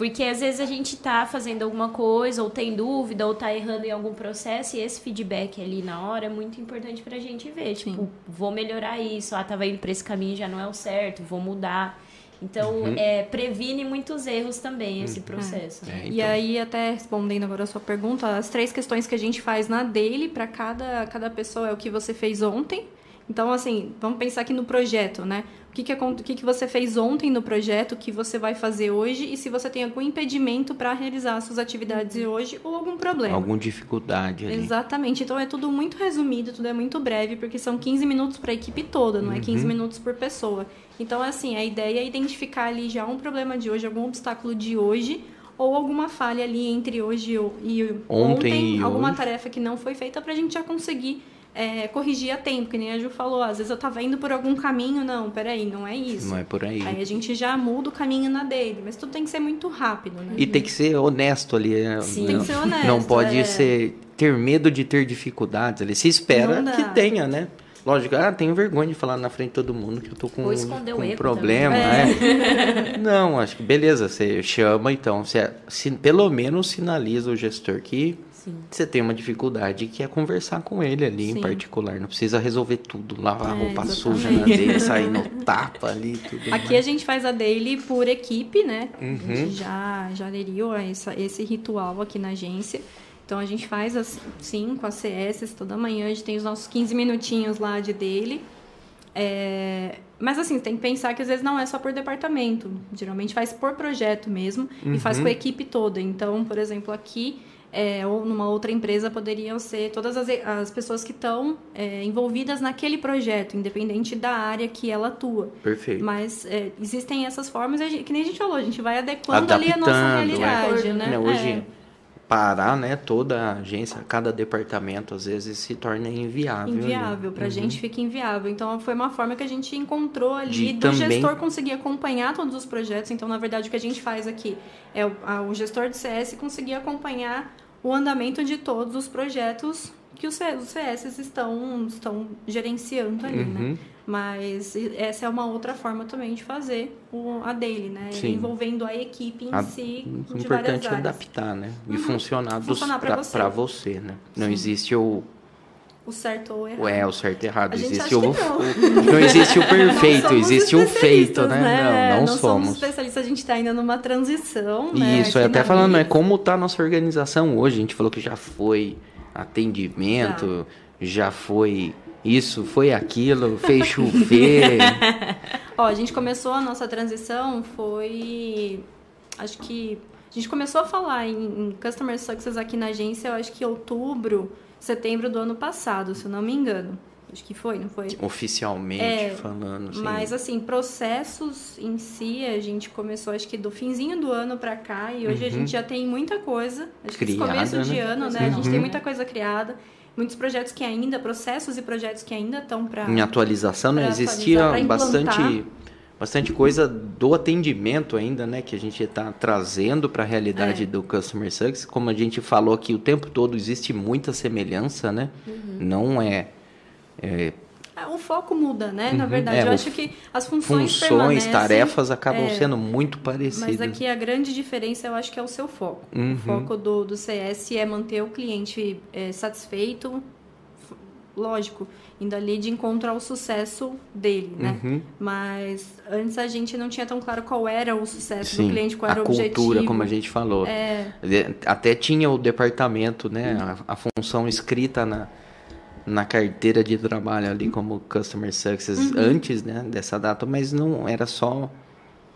Porque às vezes a gente tá fazendo alguma coisa, ou tem dúvida, ou tá errando em algum processo, e esse feedback ali na hora é muito importante pra gente ver. Sim. Tipo, vou melhorar isso, ah, tava indo pra esse caminho já não é o certo, vou mudar. Então, uhum. é, previne muitos erros também esse uhum. processo. É, então. E aí, até respondendo agora a sua pergunta, as três questões que a gente faz na daily para cada, cada pessoa é o que você fez ontem. Então, assim, vamos pensar aqui no projeto, né? O que, que, o que, que você fez ontem no projeto, o que você vai fazer hoje e se você tem algum impedimento para realizar suas atividades uhum. hoje ou algum problema. Alguma dificuldade ali. Exatamente. Então é tudo muito resumido, tudo é muito breve, porque são 15 minutos para a equipe toda, não uhum. é 15 minutos por pessoa. Então, assim, a ideia é identificar ali já um problema de hoje, algum obstáculo de hoje ou alguma falha ali entre hoje e ontem, ontem e alguma hoje. tarefa que não foi feita para a gente já conseguir é, corrigir a tempo, que nem a Ju falou. Às vezes eu tava indo por algum caminho, não, peraí, não é isso. Não é por aí. Aí a gente já muda o caminho na dele, mas tudo tem que ser muito rápido, né? E tem que ser honesto ali. Né? Sim, não, tem que ser honesto. Não pode é... ser ter medo de ter dificuldades. Ele se espera que tenha, né? Lógico, ah, tenho vergonha de falar na frente de todo mundo que eu tô com, com um problema. É. (laughs) Não, acho que beleza, você chama, então, você, se, pelo menos sinaliza o gestor que Sim. Você tem uma dificuldade que é conversar com ele ali Sim. em particular. Não precisa resolver tudo, lavar é, roupa exatamente. suja na dele, sair no tapa ali, tudo. Aqui mais. a gente faz a daily por equipe, né? Uhum. A gente já, já aderiu a essa, esse ritual aqui na agência. Então a gente faz as, sim com as CS toda manhã, a gente tem os nossos 15 minutinhos lá de daily. É, mas assim, tem que pensar que às vezes não é só por departamento. Geralmente faz por projeto mesmo uhum. e faz com a equipe toda. Então, por exemplo, aqui é, ou numa outra empresa poderiam ser todas as, as pessoas que estão é, envolvidas naquele projeto, independente da área que ela atua. Perfeito. Mas é, existem essas formas, que nem a gente falou, a gente vai adequando Adaptando, ali a nossa realidade, é. né? Hoje, parar, né, toda a agência, cada departamento, às vezes se torna inviável. Né? Inviável, para a uhum. gente fica inviável. Então, foi uma forma que a gente encontrou ali De do também... gestor conseguir acompanhar todos os projetos. Então, na verdade, o que a gente faz aqui é o, a, o gestor de CS conseguir acompanhar o andamento de todos os projetos que os CS estão, estão gerenciando ali, né? uhum. né? Mas essa é uma outra forma também de fazer o, a dele, né? Sim. Envolvendo a equipe em a, si. O importante é adaptar, né? E uhum. funcionar, funcionar para você. você. né? Não Sim. existe o o certo ou errado. É, o certo e errado. Existe (laughs) o, não. não. existe o (laughs) perfeito, existe o feito, né? né? Não, não, não somos. somos especialistas, a gente está ainda numa transição. Né? Isso, é até falando, é como está a nossa organização hoje. A gente falou que já foi atendimento, já, já foi isso, foi aquilo, fez chover. (laughs) Ó, a gente começou a nossa transição, foi. Acho que. A gente começou a falar em, em Customer Success aqui na agência, eu acho que em outubro setembro do ano passado, se eu não me engano. Acho que foi, não foi? Oficialmente é, falando. Assim. Mas, assim, processos em si, a gente começou, acho que do finzinho do ano para cá, e hoje uhum. a gente já tem muita coisa. Acho Criada, que começo né? de ano, né? Uhum. A gente tem uhum. muita coisa criada. Muitos projetos que ainda, processos e projetos que ainda estão para. Em atualização, não existia bastante bastante coisa do atendimento ainda, né, que a gente está trazendo para a realidade é. do customer success. Como a gente falou aqui o tempo todo, existe muita semelhança, né? Uhum. Não é, é, o foco muda, né? Uhum. Na verdade, é, eu acho que as funções Funções, tarefas acabam é, sendo muito parecidas. Mas aqui a grande diferença eu acho que é o seu foco. Uhum. O foco do, do CS é manter o cliente é, satisfeito, lógico, indo ali de encontro ao sucesso dele, né? Uhum. Mas antes a gente não tinha tão claro qual era o sucesso Sim, do cliente, qual era o objetivo. A cultura, como a gente falou. É... Até tinha o departamento, né? Uhum. A, a, função escrita na, na carteira de trabalho ali como Customer Success uhum. antes né, dessa data, mas não era só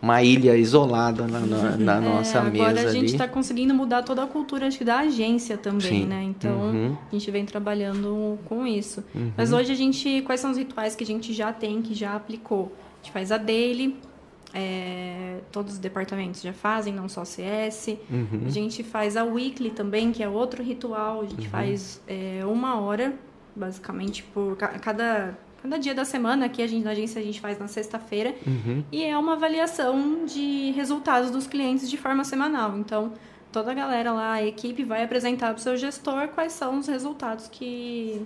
uma ilha isolada na, na, na nossa É, mesa agora a gente está conseguindo mudar toda a cultura acho que da agência também, Sim. né? Então Uhum. a gente vem trabalhando com isso. Mas hoje a gente, quais são os rituais que a gente já tem, que já aplicou? A gente faz a daily, é, todos os departamentos já fazem, não só CS. Uhum. A gente faz a weekly também, que é outro ritual. A Uhum. gente faz é, uma hora, basicamente, por ca- cada, cada dia da semana. Aqui a gente, na agência a gente faz na sexta-feira. Uhum. E é uma avaliação de resultados dos clientes de forma semanal. Então, toda a galera lá, a equipe, vai apresentar para o seu gestor quais são os resultados que,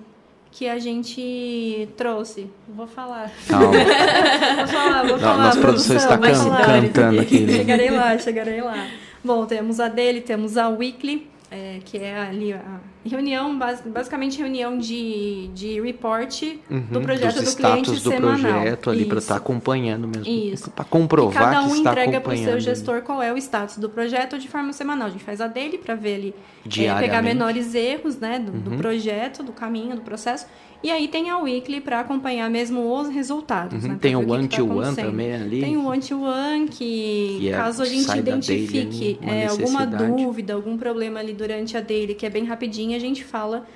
que a gente trouxe. Vou falar. Calma. (laughs) Vou falar, vou No- falar. nossa produção está can- cantando aqui. (laughs) né? Chegarei lá, chegarei lá. Bom, temos a dele, temos a weekly, é, que é ali a reunião, bas- basicamente reunião de, de report do Uhum, projeto dos do cliente do semanal. projeto ali para Isso. estar acompanhando mesmo. Isso. Para E comprovar cada um que está entrega para o seu gestor qual é o status do projeto de forma semanal. A gente faz a dele para ver ele é. Uhum. pegar menores erros né, do, do projeto, do caminho, do processo. E aí tem a weekly para acompanhar mesmo os resultados. Uhum, né, Tem o tá one-to-one acontecendo. também ali. Tem o one-to-one que, Que é- caso a gente daily identifique ali, uma é, alguma dúvida, algum problema ali durante a daily, que é bem rapidinho, a gente fala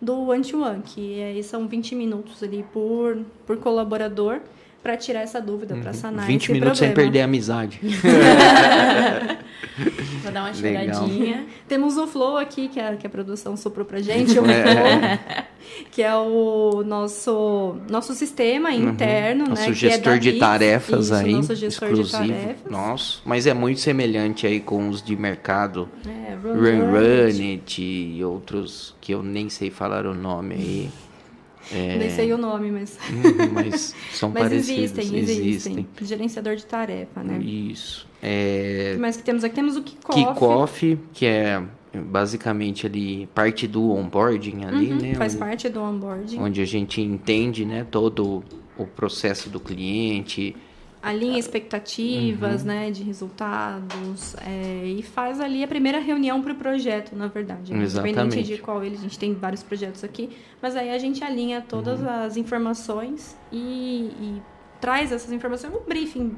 do one-to-one, que é, são 20 minutos ali por, por colaborador para tirar essa dúvida, para sanar 20 esse minutos sem problema. perder a amizade. (laughs) Vou dar uma Legal. choradinha. Temos o Flow aqui, que a, que a produção soprou pra gente, (laughs) o É. Flow, que é o nosso, nosso sistema interno, Uhum. Nosso né? que gestor é da de tarefas Isso, aí, nosso gestor exclusivo. de tarefas. Nossa, mas é muito semelhante aí com os de mercado. É, Run Run Run It e outros que eu nem sei falar o nome aí. É, Nem sei o nome, mas, uhum, mas são (laughs) mas parecidos. existem, existem, Gerenciador de tarefa, né? Isso. É, mais que temos aqui? Temos o Kickoff. Kickoff, que é basicamente ali parte do onboarding ali, Uhum, né? faz onde, parte do onboarding. onde a gente entende, né, todo o processo do cliente. Alinha expectativas, Uhum. né, de resultados é, e faz ali a primeira reunião para o projeto, na verdade. né? Exatamente. Independente de qual ele, a gente tem vários projetos aqui, mas aí a gente alinha todas Uhum. as informações e, e traz essas informações, um briefing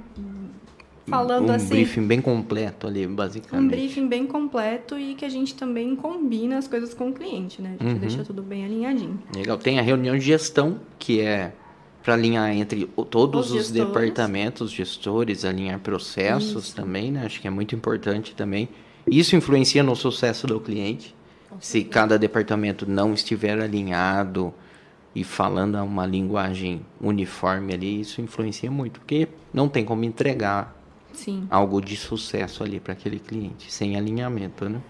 falando um assim. briefing bem completo ali, basicamente. Um briefing bem completo e que a gente também combina as coisas com o cliente, né? A gente Uhum. deixa tudo bem alinhadinho. Legal. Tem a reunião de gestão, que é para alinhar entre todos Os os, gestores. departamentos, gestores, alinhar processos Isso. também, né? Acho que é muito importante também. Isso influencia no sucesso do cliente. Se cada departamento não estiver alinhado e falando uma linguagem uniforme ali, isso influencia muito, porque não tem como entregar Sim. algo de sucesso ali para aquele cliente sem alinhamento, né?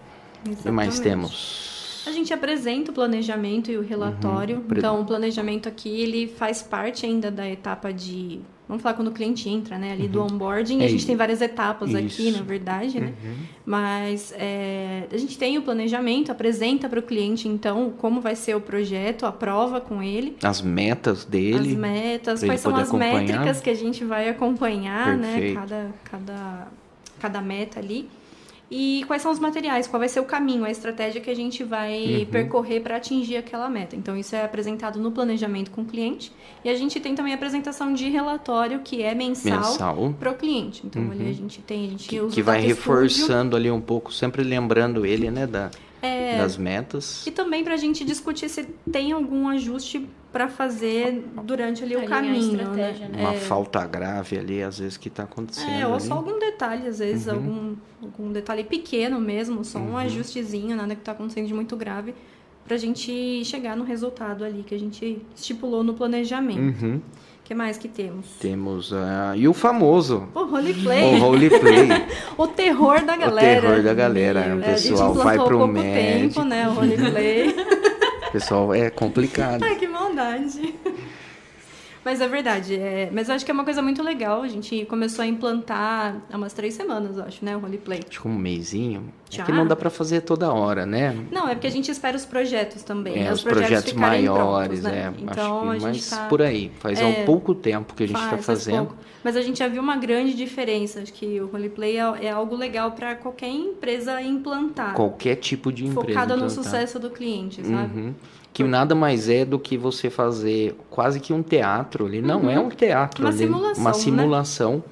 O que mais exatamente. temos? A gente apresenta o planejamento e o relatório. Pre- Então, o planejamento aqui, ele faz parte ainda da etapa de... Vamos falar quando o cliente entra, né? Ali do onboarding. É a gente isso. tem várias etapas aqui, Isso. na verdade, né? Uhum. Mas é, a gente tem o planejamento, apresenta para o cliente, então, como vai ser o projeto, aprova com ele. As metas dele. As metas, quais são as acompanhar. métricas que a gente vai acompanhar, né? Perfeito. Cada, cada, cada meta ali. E quais são os materiais, qual vai ser o caminho, a estratégia que a gente vai Uhum. percorrer para atingir aquela meta. Então, isso é apresentado no planejamento com o cliente. E a gente tem também a apresentação de relatório, que é mensal, Mensal. para o cliente. Então, Uhum. ali a gente tem, a gente Que, que vai reforçando ali um pouco, sempre lembrando ele, né, da, É, das metas. E também para a gente discutir se tem algum ajuste para fazer durante ali o Alinhar a caminho, estratégia, né? né? Uma É, falta grave ali, às vezes, que tá acontecendo. É, ou ali. só algum detalhe, às vezes, Uhum. algum, algum detalhe pequeno mesmo, só um ajustezinho, nada que tá acontecendo de muito grave, pra gente chegar no resultado ali que a gente estipulou no planejamento. Uhum. O que mais que temos? Temos a... E o famoso, O o roleplay, roleplay. (laughs) o terror da galera. terror da galera, Meu, o a gente pessoal vai pro médico. tempo, né, o roleplay. (laughs) Pessoal, é complicado. Ai, que maldade. Mas é verdade. É... Mas eu acho que é uma coisa muito legal. A gente começou a implantar há umas três semanas, eu acho, né? O roleplay. Acho que um mêsinho. É que não dá pra fazer toda hora, né? Não, é porque a gente espera os projetos também. É, né? os projetos, ficarem maiores, prontos, né? é. Então acho a que, gente mas tá... por aí. Faz É, há pouco tempo que a gente tá faz fazendo. pouco. Mas a gente já viu uma grande diferença. Acho que o roleplay é, é algo legal para qualquer empresa implantar. Qualquer tipo de empresa. focada no implantar. sucesso do cliente, sabe? Uhum. Que nada mais é do que você fazer quase que um teatro ali. Não Uhum. é um teatro Uma simulação, Uma né? simulação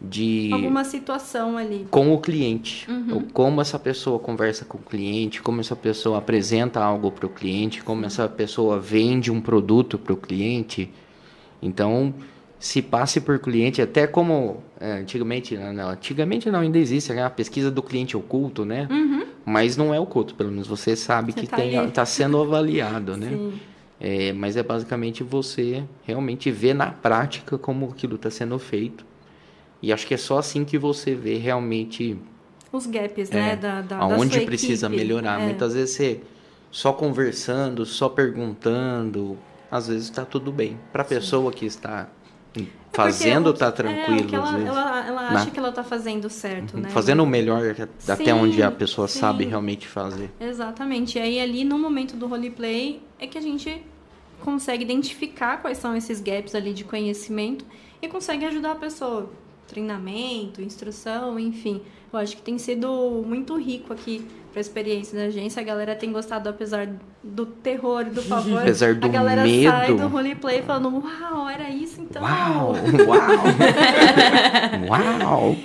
de Alguma situação ali. com o cliente. Uhum. Ou Como essa pessoa conversa com o cliente, como essa pessoa apresenta algo para o cliente, como essa pessoa vende um produto para o cliente. Então, se passe por cliente, até como é, antigamente, não, não, antigamente não, ainda existe né, a pesquisa do cliente oculto, né? Mas não é oculto, pelo menos você sabe. Você que tá está sendo avaliado, né? Sim. É, mas é basicamente você realmente ver na prática como aquilo está sendo feito. E acho que é só assim que você vê realmente Os gaps, né? Da, da, da aonde sua precisa equipe. melhorar. É. Muitas vezes você só conversando, só perguntando, às vezes está tudo bem. Para a pessoa que está fazendo, É está porque- tranquilo. É, ela, ela, ela Né? acha que ela tá fazendo certo, né? Fazendo o melhor até Sim, onde a pessoa sim. sabe realmente fazer. Exatamente. E aí ali no momento do roleplay é que a gente consegue identificar quais são esses gaps ali de conhecimento e consegue ajudar a pessoa. Treinamento, instrução, enfim. Eu acho que tem sido muito rico aqui para a experiência da agência. A galera tem gostado, apesar do terror e do pavor. Apesar do a galera medo. sai do roleplay falando, uau, era isso então. Uau! (laughs) Uau! Uau!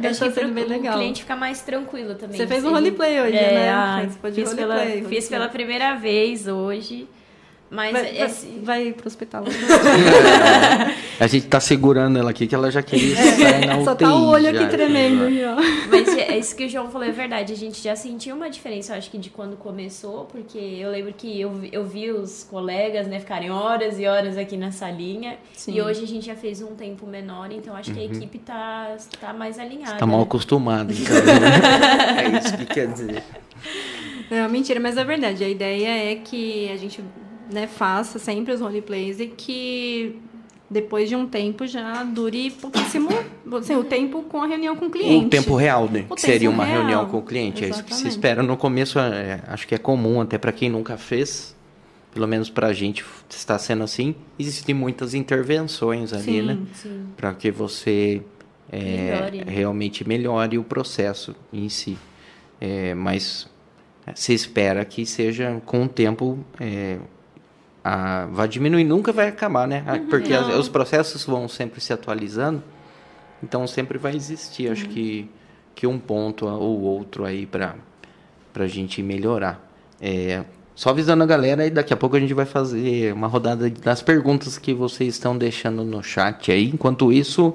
Pro sendo bem legal. o cliente ficar mais tranquilo também. Você fez um roleplay hoje, É, né? ah, fiz, pela, roleplay, fiz roleplay. pela primeira vez hoje. Mas Vai, esse- vai pro hospital. (laughs) A gente tá segurando ela aqui que ela já queria sair na Só UTI. tá o olho aqui já. tremendo. já. Mas é isso que o João falou é verdade. A gente já sentiu uma diferença, eu acho que de quando começou, porque eu lembro que eu, vi- eu vi os colegas, né, ficarem horas e horas aqui na salinha. Sim. E hoje a gente já fez um tempo menor, então acho que a equipe tá, tá mais alinhada. Tá mal né? acostumado, (laughs) então. né? é isso que quer dizer. Não, mentira, mas é verdade. A ideia é que a gente né, faça sempre os roleplays e que depois de um tempo já dure pouquíssimo assim, o tempo com a reunião com o cliente. O tempo real, né? O que seria uma real. reunião com o cliente. É isso que se Exatamente. espera no começo. é, acho que é comum, até para quem nunca fez. Pelo menos pra gente está sendo assim. Existem muitas intervenções ali, Sim, né? Para que você é, Melhore, né? realmente melhore o processo em si. É, mas se espera que seja com o tempo é, a, vai diminuir, nunca vai acabar, né? Ah, Porque as- os processos vão sempre se atualizando, então sempre vai existir, acho que, que um ponto ou outro aí para a gente melhorar. É, só avisando a galera, e daqui a pouco a gente vai fazer uma rodada das perguntas que vocês estão deixando no chat aí. Enquanto isso,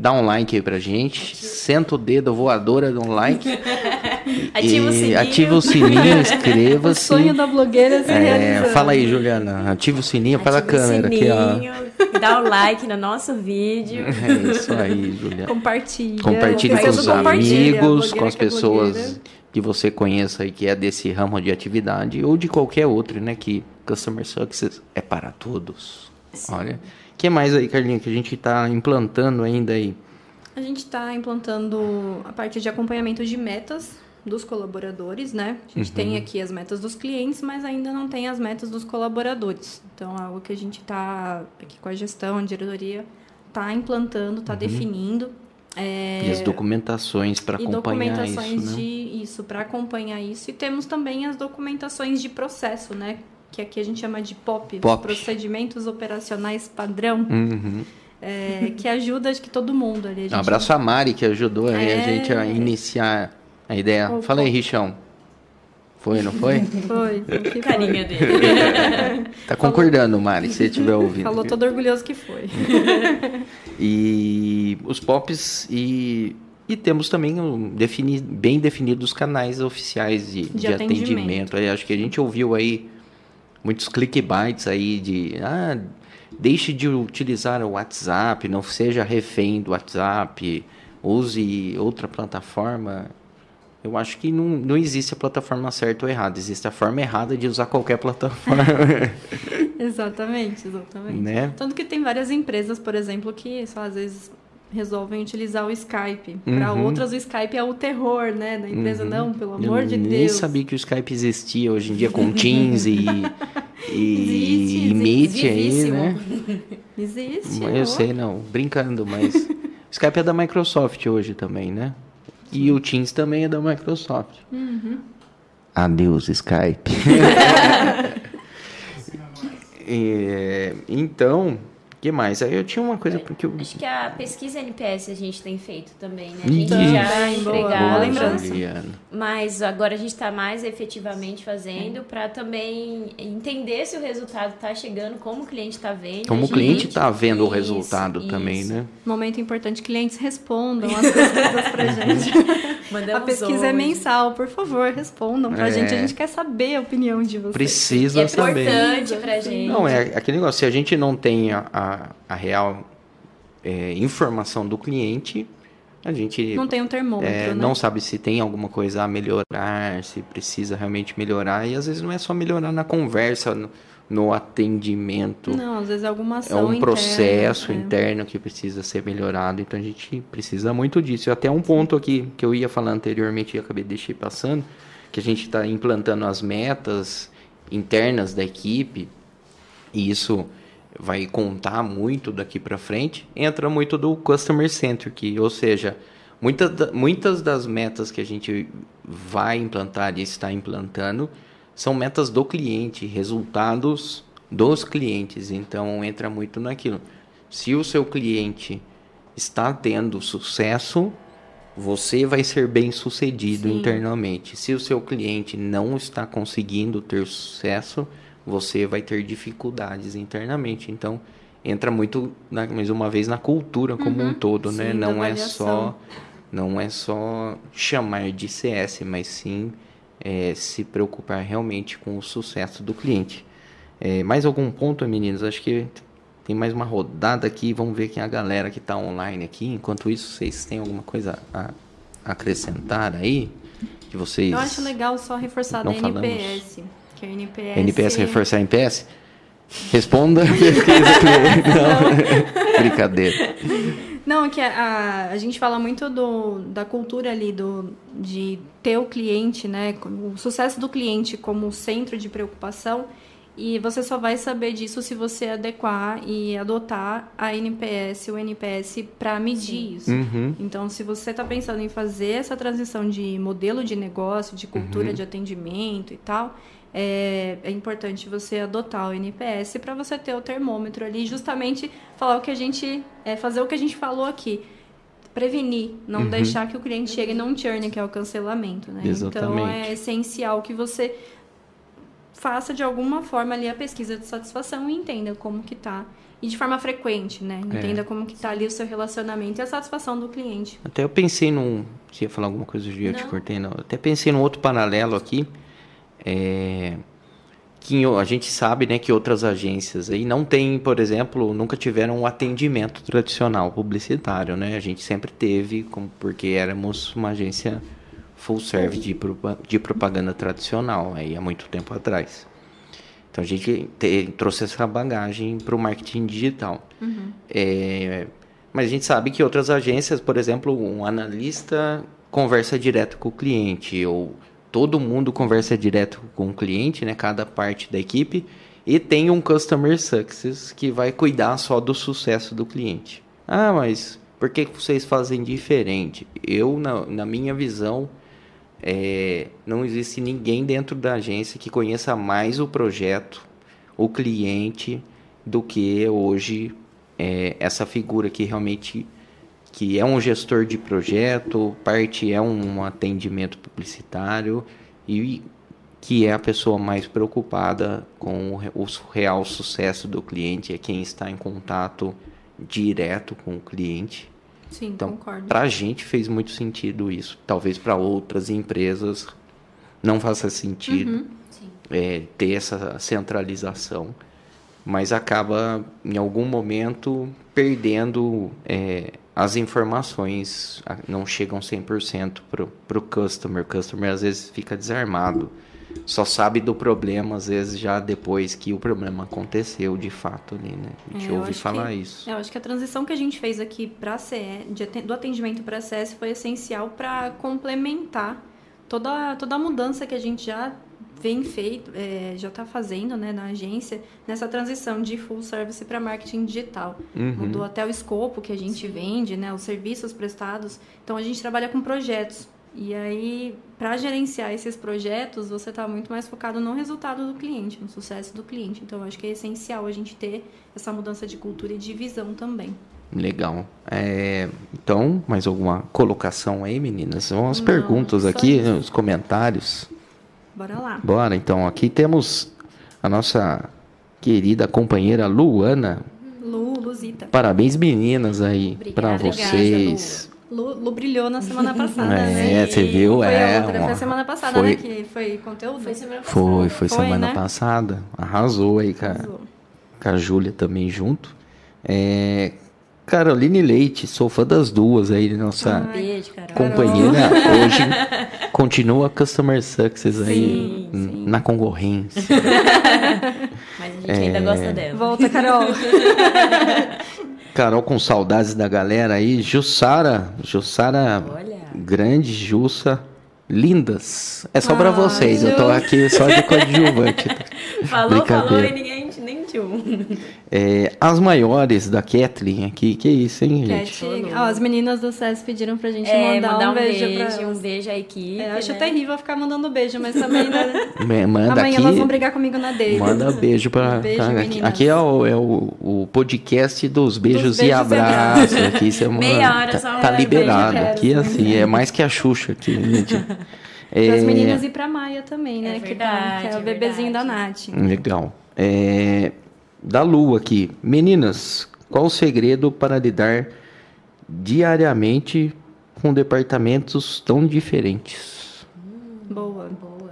dá um like aí pra gente, senta o dedo voadora no like. (laughs) Ativa o sininho. Ativa o sininho, (laughs) O inscreva-se. sonho da blogueira se É, realizando. fala aí, Juliana. Ativa o sininho para a Ativa o câmera aqui, ó. sininho, dá o like no nosso vídeo. (laughs) É isso aí, Juliana. Compartilha. Compartilhe com os amigos, com as é pessoas que você conheça e que é desse ramo de atividade ou de qualquer outro, né? Que Customer Success é para todos. Olha. O que mais aí, Carlinha, que a gente está implantando ainda aí? A gente está implantando a parte de acompanhamento de metas dos colaboradores, né? A gente Uhum. tem aqui as metas dos clientes, mas ainda não tem as metas dos colaboradores. Então, é algo que a gente está aqui com a gestão, a diretoria, está implantando, está definindo. É, Uhum. E as documentações para acompanhar documentações isso, né? de isso, para acompanhar isso. E temos também as documentações de processo, né? Que aqui a gente chama de POP, os POP. procedimentos operacionais padrão, Uhum. é, que ajuda acho que todo mundo ali. A gente Um abraço a Mari, que ajudou aí a É. gente a iniciar a ideia. Opa. Fala aí, Richão. Foi, não foi? (laughs) Foi, (laughs) que foi. Carinha dele. (laughs) Tá concordando, Mari, se você estiver ouvindo. Falou todo orgulhoso que foi. E os pops e, e temos também um defini, bem definidos canais oficiais de, de, atendimento. atendimento. Aí, acho que a gente ouviu aí muitos clickbaits aí de ah, deixe de utilizar o WhatsApp, não seja refém do WhatsApp, use outra plataforma. Eu acho que não, não existe a plataforma certa ou errada, existe a forma errada de usar qualquer plataforma, (laughs) exatamente, exatamente. né? Tanto que tem várias empresas, por exemplo, que só às vezes resolvem utilizar o Skype. Para Uhum. outras, o Skype é o terror, né? Da empresa, não, pelo Eu amor de nem Deus. sabia que o Skype existia hoje em dia com (laughs) Teams e, e, Existe, Meet aí, né? (laughs) Existe. Eu ó. sei, não, brincando, mas (laughs) o Skype é da Microsoft hoje também, né? E o Teams também é da Microsoft. Uhum. Adeus, Skype. É, então, que mais? Aí eu tinha uma coisa porque eu... Acho que a pesquisa NPS a gente tem feito também, né? A gente já Também, boa. entregava, mas agora a gente está mais efetivamente fazendo para também entender se o resultado está chegando, como o cliente está vendo. Como o cliente está vendo o Isso, resultado também, isso. né? Momento importante, clientes respondam as pesquisas pra (laughs) gente. A pesquisa é hoje. mensal, por favor, respondam pra É. gente. A gente quer saber a opinião de vocês. Precisa É saber. importante pra gente. Não, é aquele negócio, se a gente não tem a, a, a real é, informação do cliente, a gente Não tem um termômetro, é, né? não sabe se tem alguma coisa a melhorar, se precisa realmente melhorar, e às vezes não é só melhorar na conversa, no, no atendimento. Não, às vezes é alguma É ação um interna, processo é. interno que precisa ser melhorado, então a gente precisa muito disso. E até um ponto aqui que eu ia falar anteriormente e acabei de deixar passando, que a gente está implantando as metas internas da equipe, e isso vai contar muito daqui para frente, entra muito do customer centric, ou seja, muitas, da- muitas das metas que a gente vai implantar e está implantando são metas do cliente, resultados dos clientes, então entra muito naquilo. Se o seu cliente está tendo sucesso, você vai ser bem sucedido Sim. internamente. Se o seu cliente não está conseguindo ter sucesso, você vai ter dificuldades internamente. Então, entra muito, na- mais uma vez, na cultura como um todo, né? Sim, da Não é só não é só chamar de CS, mas sim é, se preocupar realmente com o sucesso do cliente. É, mais algum ponto, meninos? Acho que tem mais uma rodada aqui. Vamos ver quem é a galera que está online aqui. Enquanto isso, vocês têm alguma coisa a acrescentar aí? Que vocês. Eu acho legal só reforçar da falamos. NPS. (laughs) (laughs) Que a NPS... NPS reforçar NPS? Responda. pesquisa cliente. Não. Brincadeira. Não, é que a, a gente fala muito do, da cultura ali, do, de ter o cliente, né? O sucesso do cliente como centro de preocupação. E você só vai saber disso se você adequar e adotar a NPS, o NPS, para medir isso. Uhum. Então, se você está pensando em fazer essa transição de modelo de negócio, de cultura Uhum. de atendimento e tal, é, é importante você adotar o NPS para você ter o termômetro ali, justamente falar o que a gente, é, fazer o que a gente falou aqui, prevenir, não Uhum. deixar que o cliente chegue num churn, que é o cancelamento, né? Então, Exatamente. é essencial que você faça de alguma forma ali a pesquisa de satisfação e entenda como que tá. E de forma frequente, né? É. Entenda como que tá ali o seu relacionamento e a satisfação do cliente. Até eu pensei num. Você ia falar alguma coisa, Julia? Eu te cortei, não. Eu até pensei num outro paralelo aqui. É, que a gente sabe né, que outras agências aí não têm, por exemplo, nunca tiveram um atendimento tradicional publicitário, né? A gente sempre teve, como, porque éramos uma agência full service de, de propaganda tradicional, aí há muito tempo atrás. Então a gente te- trouxe essa bagagem para o marketing digital. É, mas a gente sabe que outras agências, por exemplo, um analista conversa direto com o cliente, ou todo mundo conversa direto com o cliente, né? Cada parte da equipe, e tem um customer success que vai cuidar só do sucesso do cliente. Ah, mas por que vocês fazem diferente? Eu, na, na minha visão, é, não existe ninguém dentro da agência que conheça mais o projeto, o cliente, do que hoje é, essa figura que realmente que é um gestor de projeto, parte é um atendimento publicitário e que é a pessoa mais preocupada com o re- o real sucesso do cliente, é quem está em contato direto com o cliente. Sim, Então, concordo. Pra gente fez muito sentido isso. Talvez para outras empresas não faça sentido Sim. é, ter essa centralização, mas acaba em algum momento perdendo é, as informações, a- não chegam 100% pro, pro customer. O customer às vezes fica desarmado, só sabe do problema às vezes já depois que o problema aconteceu de fato ali, né? A gente É, ouve falar que- isso. Eu acho que a transição que a gente fez aqui para CE, de do atendimento para CS, foi essencial para complementar toda, toda a mudança que a gente já vem feito, é, já está fazendo né, na agência, nessa transição de full service para marketing digital. Uhum. Mudou até o escopo que a gente vende, né, os serviços prestados. Então a gente trabalha com projetos. E aí, para gerenciar esses projetos, você está muito mais focado no resultado do cliente, no sucesso do cliente. Então, acho que é essencial a gente ter essa mudança de cultura e de visão também. Legal. É, então, mais alguma colocação aí, meninas? Vão as Não, perguntas aqui, isso. os comentários. Bora lá. Bora, então. Aqui temos a nossa querida companheira Luana. Lu, Luzita. Parabéns, meninas, aí, Obrigada, para vocês. Lu, Lu brilhou na semana passada, É, né? você viu? Foi é, outra, foi uma- a semana passada, foi- né? Que foi conteúdo? Foi semana passada. Foi, foi, Foi, semana né? passada. Arrasou aí, cara. Com a Júlia também junto. É, Caroline Leite, sou fã das duas aí, nossa Ai, Beijo, companheira hoje. (laughs) Continua Customer Success aí Sim, n- sim. na concorrência. (laughs) Mas a gente ainda gosta dela. Volta, Carol. (laughs) Carol com saudades da galera aí. Jussara, Jussara Olha. grande, Jussa. Lindas. É só pra Ah, vocês, eu tô Ju. aqui só de coadjuvante. Falou, Brincadeira. falou e ninguém nem tchum. É, as maiores da Kathleen aqui, que isso, hein, gente? Cat, ó, as meninas do SES pediram pra gente É, mandar, mandar um beijo, pra um beijo à equipe. É, eu acho né? terrível ficar mandando beijo, mas também né, (laughs) Manda amanhã aqui. elas vão brigar comigo na dele. Manda beijo pra. (laughs) Beijo, pra- aqui, aqui é, o, é o, o podcast dos beijos, e beijos e abraços. Aqui você (laughs) Meia hora tá, só tá um liberado. beijo, aqui é quero, assim, é mais que a Xuxa aqui, gente. Para as É, meninas e pra Maia também, né? É que, tá- que é o verdade, é bebezinho da verdade. Nath. Legal. É, da Lu aqui. Meninas, qual o segredo para lidar diariamente com departamentos tão diferentes? Boa. Boa.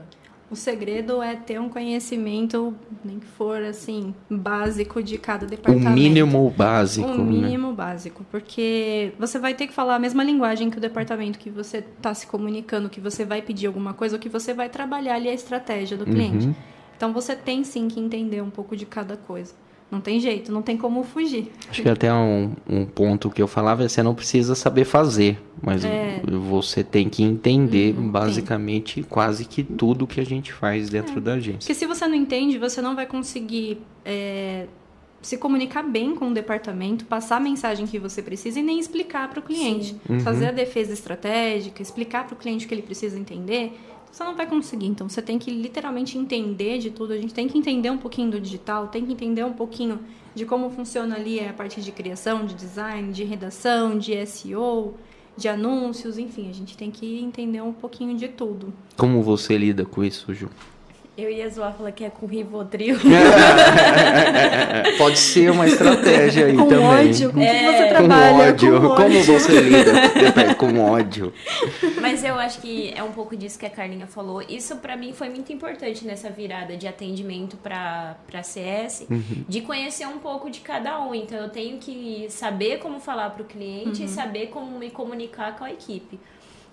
O segredo é ter um conhecimento, nem que for assim, básico de cada O departamento. mínimo básico. O né? mínimo básico, porque você vai ter que falar a mesma linguagem que o departamento que você está se comunicando, que você vai pedir alguma coisa, ou que você vai trabalhar ali a estratégia do cliente. Uhum. Então você tem sim que entender um pouco de cada coisa. Não tem jeito, não tem como fugir. Acho que até um, um ponto que eu falava é você não precisa saber fazer, mas É. você tem que entender Uhum, basicamente quase que tudo que a gente faz dentro da agência. Porque se você não entende, você não vai conseguir é, se comunicar bem com o departamento, passar a mensagem que você precisa e nem explicar para o cliente. Uhum. Fazer a defesa estratégica, explicar para o cliente o que ele precisa entender, você não vai conseguir. Então você tem que literalmente entender de tudo. A gente tem que entender um pouquinho do digital, tem que entender um pouquinho de como funciona ali a parte de criação, de design, de redação, de SEO, de anúncios, enfim, a gente tem que entender um pouquinho de tudo. Como você lida com isso, Ju? Eu ia zoar falar que é com Rivotril. (laughs) Pode ser uma estratégia aí Com também. ódio, com o que É, você Com trabalha, ódio. com ódio. Como você lida com ódio? Mas eu acho que é um pouco disso que a Carlinha falou. Isso pra mim foi muito importante nessa virada de atendimento pra para CS, de conhecer um pouco de cada um. Então eu tenho que saber como falar pro cliente e saber como me comunicar com a equipe.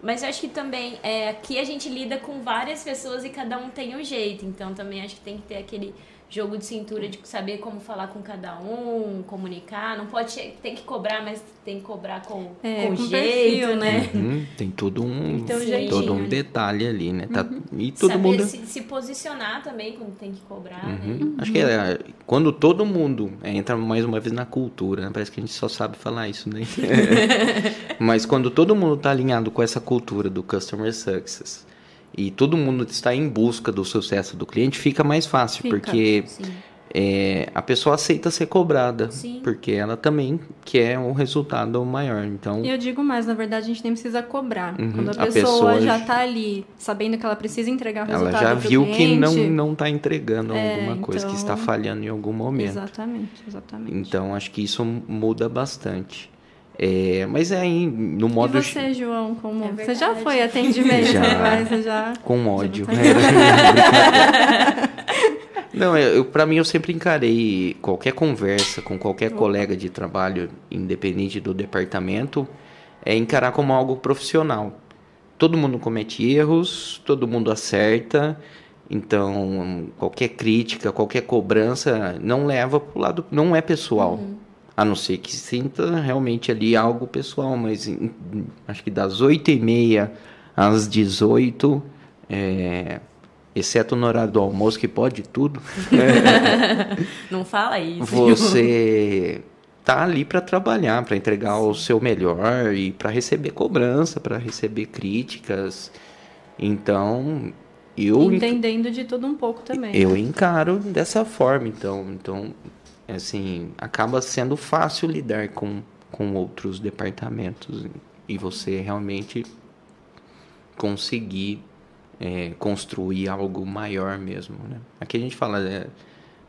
Mas eu acho que também é, aqui a gente lida com várias pessoas e cada um tem um jeito. Então também acho que tem que ter aquele jogo de cintura de saber como falar com cada um, comunicar. Não pode tem que cobrar, mas tem que cobrar com, É, com com jeito, perfil, né? Uhum, tem todo um, um todo jeitinho um detalhe ali, né? Tá- E todo Saber mundo. se, se posicionar também quando tem que cobrar, né? Uhum. Acho que é, quando todo mundo é, entra mais uma vez na cultura, né? parece que a gente só sabe falar isso, né? (laughs) Mas quando todo mundo está alinhado com essa cultura do customer success e todo mundo está em busca do sucesso do cliente, fica mais fácil, Fica. porque é, a pessoa aceita ser cobrada, Sim. porque ela também quer um resultado maior. Então, eu digo mais, na verdade, a gente nem precisa cobrar. Uhum. Quando a, A pessoa, pessoa já já- tá ali, sabendo que ela precisa entregar o ela resultado já pro viu que cliente, não não está entregando É, alguma coisa, que então- está falhando em algum momento. Exatamente, exatamente. Então acho que isso muda bastante. É, mas é aí, no modo e você, João, como É você já foi atendimento, Já. mas você já com ódio. tá (laughs) Não, eu, eu, para mim eu sempre encarei qualquer conversa com qualquer colega de trabalho, independente do departamento, é encarar como algo profissional. Todo mundo comete erros, todo mundo acerta. Então, qualquer crítica, qualquer cobrança não leva pro lado, não é pessoal. A não ser que sinta realmente ali algo pessoal, mas em- acho que das 8h30 às 18 é, exceto no horário do almoço, que pode tudo, (laughs) Não fala isso. você tá ali para trabalhar, para entregar o seu melhor e para receber cobrança, para receber críticas. Então, eu entendendo de tudo um pouco também. Eu encaro dessa forma, então, então assim, acaba sendo fácil lidar com com outros departamentos e você realmente conseguir é, construir algo maior mesmo, né? Aqui a gente fala, é,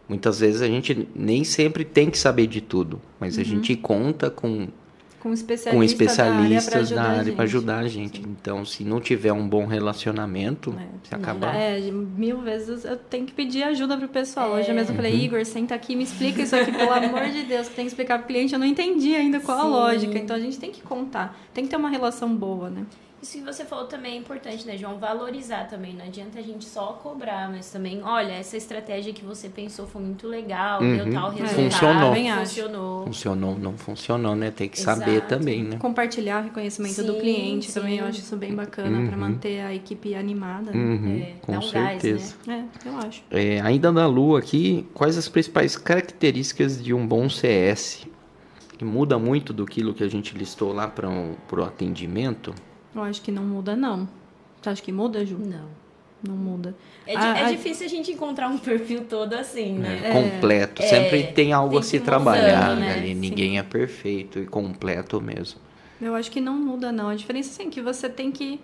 muitas vezes a gente nem sempre tem que saber de tudo, mas uhum. a gente conta com com especialistas, com especialistas da área para ajudar a gente. Sim. Então, se não tiver um bom relacionamento, é, você acaba. É, mil vezes eu tenho que pedir ajuda pro pessoal. É. Hoje mesmo eu falei, uhum. Igor, senta aqui e me explica isso aqui, pelo amor de Deus, tem que explicar pro cliente. Eu não entendi ainda qual Sim. a lógica. Então a gente tem que contar, tem que ter uma relação boa, né? Isso que você falou também é importante, né, João? Valorizar também. Não adianta a gente só cobrar, mas também, olha, essa estratégia que você pensou foi muito legal, uhum. deu tal resultado. Funcionou. Funcionou. Funcionou, não funcionou, né? Tem que Exato. saber também, né? Compartilhar o reconhecimento sim, do cliente sim. também, eu acho isso bem bacana uhum. para manter a equipe animada. Né? Uhum. É, Com certeza. Um gás, né? É, eu acho. É, ainda na Lua aqui, quais as principais características de um bom CS? Que muda muito do que a gente listou lá para o atendimento? Eu acho que não muda, não. Você acha que muda, Ju? Não. Não muda. É, é difícil a gente encontrar um (laughs) perfil todo assim, né? É, completo. É, Sempre tem algo tem a se trabalhar né? ali. Ninguém Sim. é perfeito e completo mesmo. Eu acho que não muda, não. A diferença é que você tem que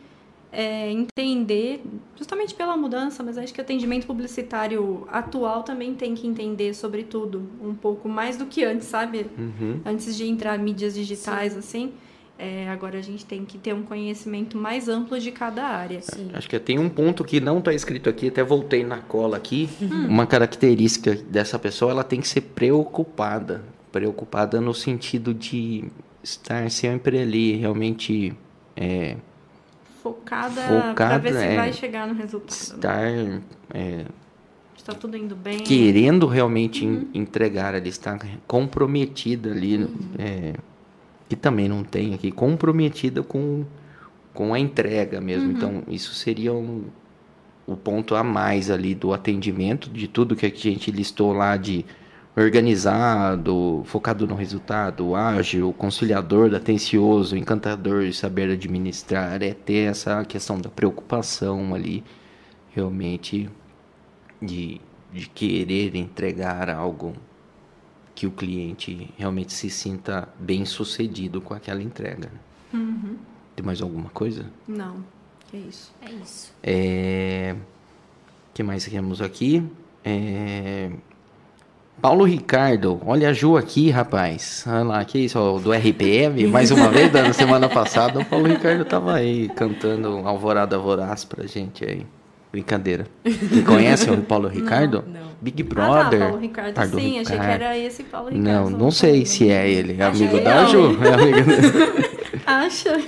é, entender, justamente pela mudança, mas acho que o atendimento publicitário atual também tem que entender sobre tudo, um pouco mais do que antes, sabe? Uhum. Antes de entrar mídias digitais, Sim. assim. É, agora a gente tem que ter um conhecimento mais amplo de cada área. Sim. Acho que tem um ponto que não está escrito aqui, até voltei na cola aqui. Hum. Uma característica dessa pessoa, ela tem que ser preocupada. Preocupada no sentido de estar sempre ali, realmente. É, focada, focada para ver se é, vai chegar no resultado. Estar. Né? É, Está tudo indo bem. Querendo realmente uhum. entregar ali, estar comprometida ali. Uhum. É, que também não tem aqui, comprometida com, com a entrega mesmo. Uhum. Então, isso seria um, o ponto a mais ali do atendimento, de tudo que a gente listou lá de organizado, focado no resultado, ágil, conciliador, atencioso, encantador e saber administrar, é ter essa questão da preocupação ali, realmente, de, de querer entregar algo que o cliente realmente se sinta bem sucedido com aquela entrega. Uhum. Tem mais alguma coisa? Não, é isso. É isso. É... que mais temos aqui? É... Paulo Ricardo, olha a Ju aqui, rapaz. Olha lá, que isso, ó, do RPM, (laughs) mais uma vez, da semana passada, o Paulo Ricardo tava aí cantando Alvorada Voraz pra gente aí. Brincadeira. Você conhece o Paulo (laughs) Ricardo? Não, não. Big Brother. Ah, tá, Paulo Ricardo. Pardo Sim, Ricardo. achei que era esse Paulo Ricardo. Não, não sei se é ele. É amigo da Ju. É (laughs) amigo Acha?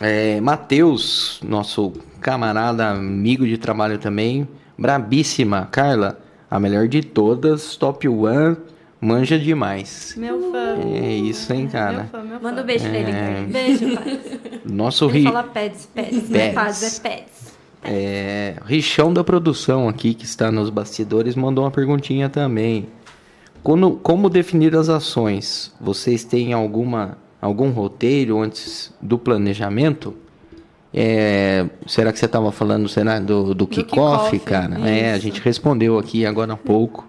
É, Matheus, nosso camarada, amigo de trabalho também. Brabíssima. Carla, a melhor de todas. Top one. Manja demais. Meu fã. É isso, hein, cara? Meu fã, meu fã. Manda um beijo é... pra ele. É... Beijo, (laughs) pai. Nosso Ele ri... fala pets, pets. Não é paz, é Richão da produção aqui, que está nos bastidores, mandou uma perguntinha também. Como, como definir as ações? Vocês têm alguma, algum roteiro antes do planejamento? É, será que você estava falando será, do, do, do kickoff, kick cara? É, a gente respondeu aqui agora há pouco.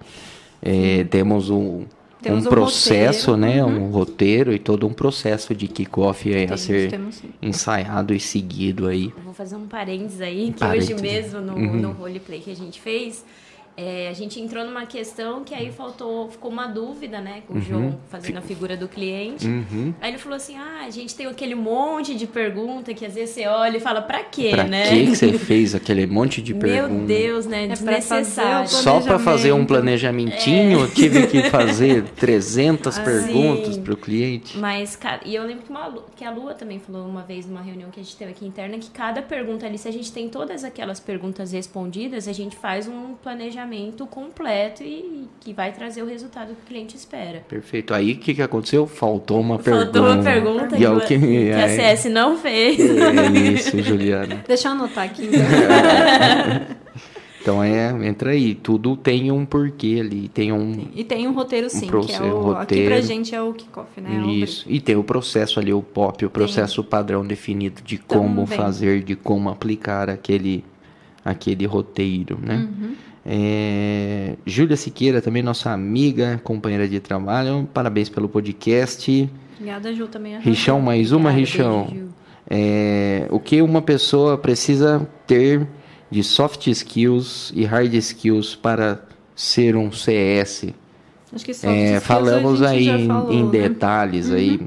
É, temos um, temos um, processo, roteiro, né? Uhum. Um roteiro e todo um processo de kickoff a ser temos, ensaiado e seguido aí. Eu vou fazer um parênteses aí, que parênteses. hoje mesmo no, uhum. no roleplay que a gente fez, é, a gente entrou numa questão que aí faltou, ficou uma dúvida, né, com o uhum. João fazendo a figura do cliente. Uhum. Aí ele falou assim: ah, a gente tem aquele monte de pergunta que às vezes você olha e fala, pra quê, pra né? Pra que você (laughs) fez aquele monte de perguntas? Meu Deus, né? É Desnecessário. Só para fazer um planejamentinho, é. tive que (laughs) fazer 300 assim, perguntas pro cliente. Mas, cara, e eu lembro que, uma, que a Lua também falou uma vez numa reunião que a gente teve aqui interna que cada pergunta ali, se a gente tem todas aquelas perguntas respondidas, a gente faz um planejamento planejamento completo e que vai trazer o resultado que o cliente espera. Perfeito. Aí o que, que aconteceu? Faltou uma Faltou pergunta. Faltou uma pergunta e é que, que, a CS não fez. É isso, Juliana. (laughs) Deixa eu anotar aqui. (laughs) Então é, entra aí, tudo tem um porquê ali, tem um E tem um roteiro sim, que é processo, o, aqui roteiro. pra gente é o kickoff, né? É Isso. E tem o processo ali, o POP, o processo padrão definido de como Também. fazer, de como aplicar aquele, aquele roteiro, né? Uhum. É, Júlia Siqueira, também nossa amiga, companheira de trabalho, parabéns pelo podcast. Obrigada, Ju, também. Richão, mais uma, Obrigada, Richão. É, o que uma pessoa precisa ter de soft skills e hard skills para ser um CS? Acho que soft É, skills falamos aí em, falou, em né? detalhes aí.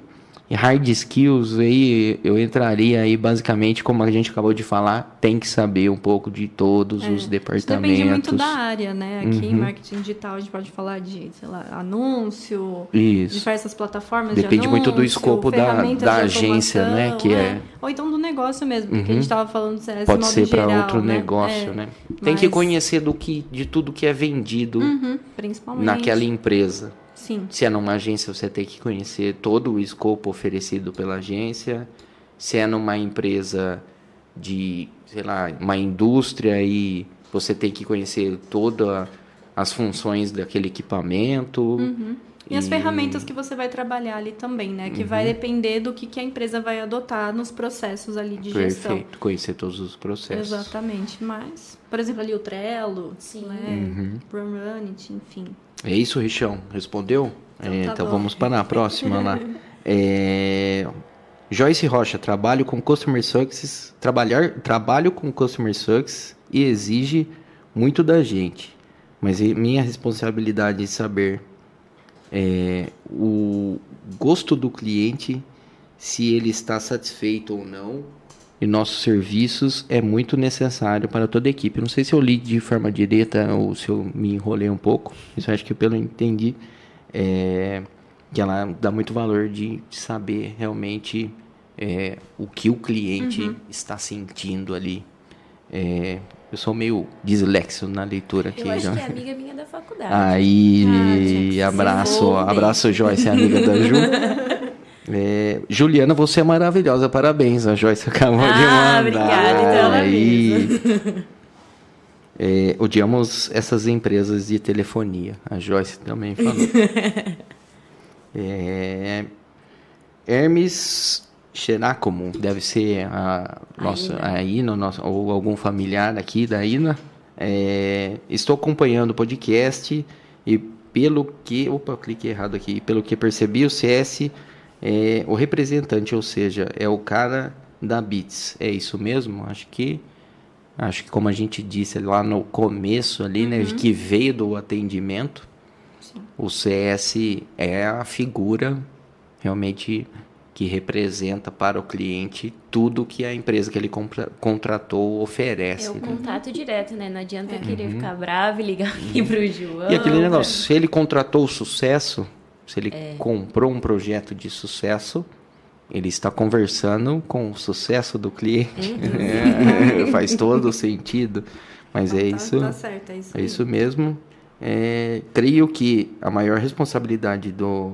E hard skills aí, eu entraria aí basicamente, como a gente acabou de falar, tem que saber um pouco de todos os Isso departamentos. depende muito da área, né? Aqui em Uhum. marketing digital a gente pode falar de, sei lá, anúncio, Isso. diversas plataformas Depende de muito do anúncio, escopo da- da agência, né, que é- Ou então do negócio mesmo, porque a Uhum. gente estava falando do CS Pode ser para outro né? negócio, É, né? Tem que mas- conhecer do que, de tudo que é vendido Uhum, naquela empresa. Sim. Se é numa agência, você tem que conhecer todo o escopo oferecido pela agência. Se é numa empresa de, sei lá, uma indústria e você tem que conhecer todas as funções daquele equipamento. Uhum. E, as E- ferramentas que você vai trabalhar ali também, né? Que vai depender do que, que a empresa vai adotar nos processos ali de gestão. Perfeito, conhecer todos os processos. Exatamente. Mas, por exemplo, ali o Trello, Sim. né? Uhum. Runit, enfim. É isso, Richão? Respondeu? Então É, tá então vamos para a próxima lá. (laughs) É, Joyce Rocha, trabalho com Customer Success, trabalhar, trabalho com Customer Success e exige muito da gente. Mas é minha responsabilidade de saber é, o gosto do cliente, se ele está satisfeito ou não. E nossos serviços é muito necessário para toda a equipe. Não sei se eu li de forma direta ou se eu me enrolei um pouco. Isso eu acho que pelo eu entendi, é, que ela dá muito valor de saber realmente é, o que o cliente Uhum. está sentindo ali. É, eu sou meio dislexo na leitura aqui Eu acho já. que é amiga minha da faculdade. Aí, Ah, abraço, abraço Joyce, amiga da Ju. (laughs) É, Juliana, você é maravilhosa, parabéns. A Joyce acabou de Ah, mandar. obrigada, então ela aí. É, odiamos essas empresas de telefonia. A Joyce também falou. (laughs) é, Hermes Xeracomo, deve ser a nossa Ina. a Ina, nossa, ou algum familiar aqui da Ina. É, estou acompanhando o podcast e pelo que. Opa, cliquei errado aqui. Pelo que percebi, o CS é o representante, ou seja, é o cara da Bits. É isso mesmo? Acho que. Acho que como a gente disse lá no começo ali, né? Que veio do atendimento. Sim. O CS é a figura realmente que representa para o cliente tudo que a empresa que ele compra- contratou oferece. É o né? contato direto, né? Não adianta É. querer ficar bravo e ligar (laughs) aqui pro João. Uhum. E aquele negócio, se ele contratou o sucesso, se ele É. comprou um projeto de sucesso, ele está conversando com o sucesso do cliente. Uhum. (laughs) É, faz todo sentido. Mas é Tá- isso. Tá certo, é isso. É isso mesmo. É, creio que a maior responsabilidade do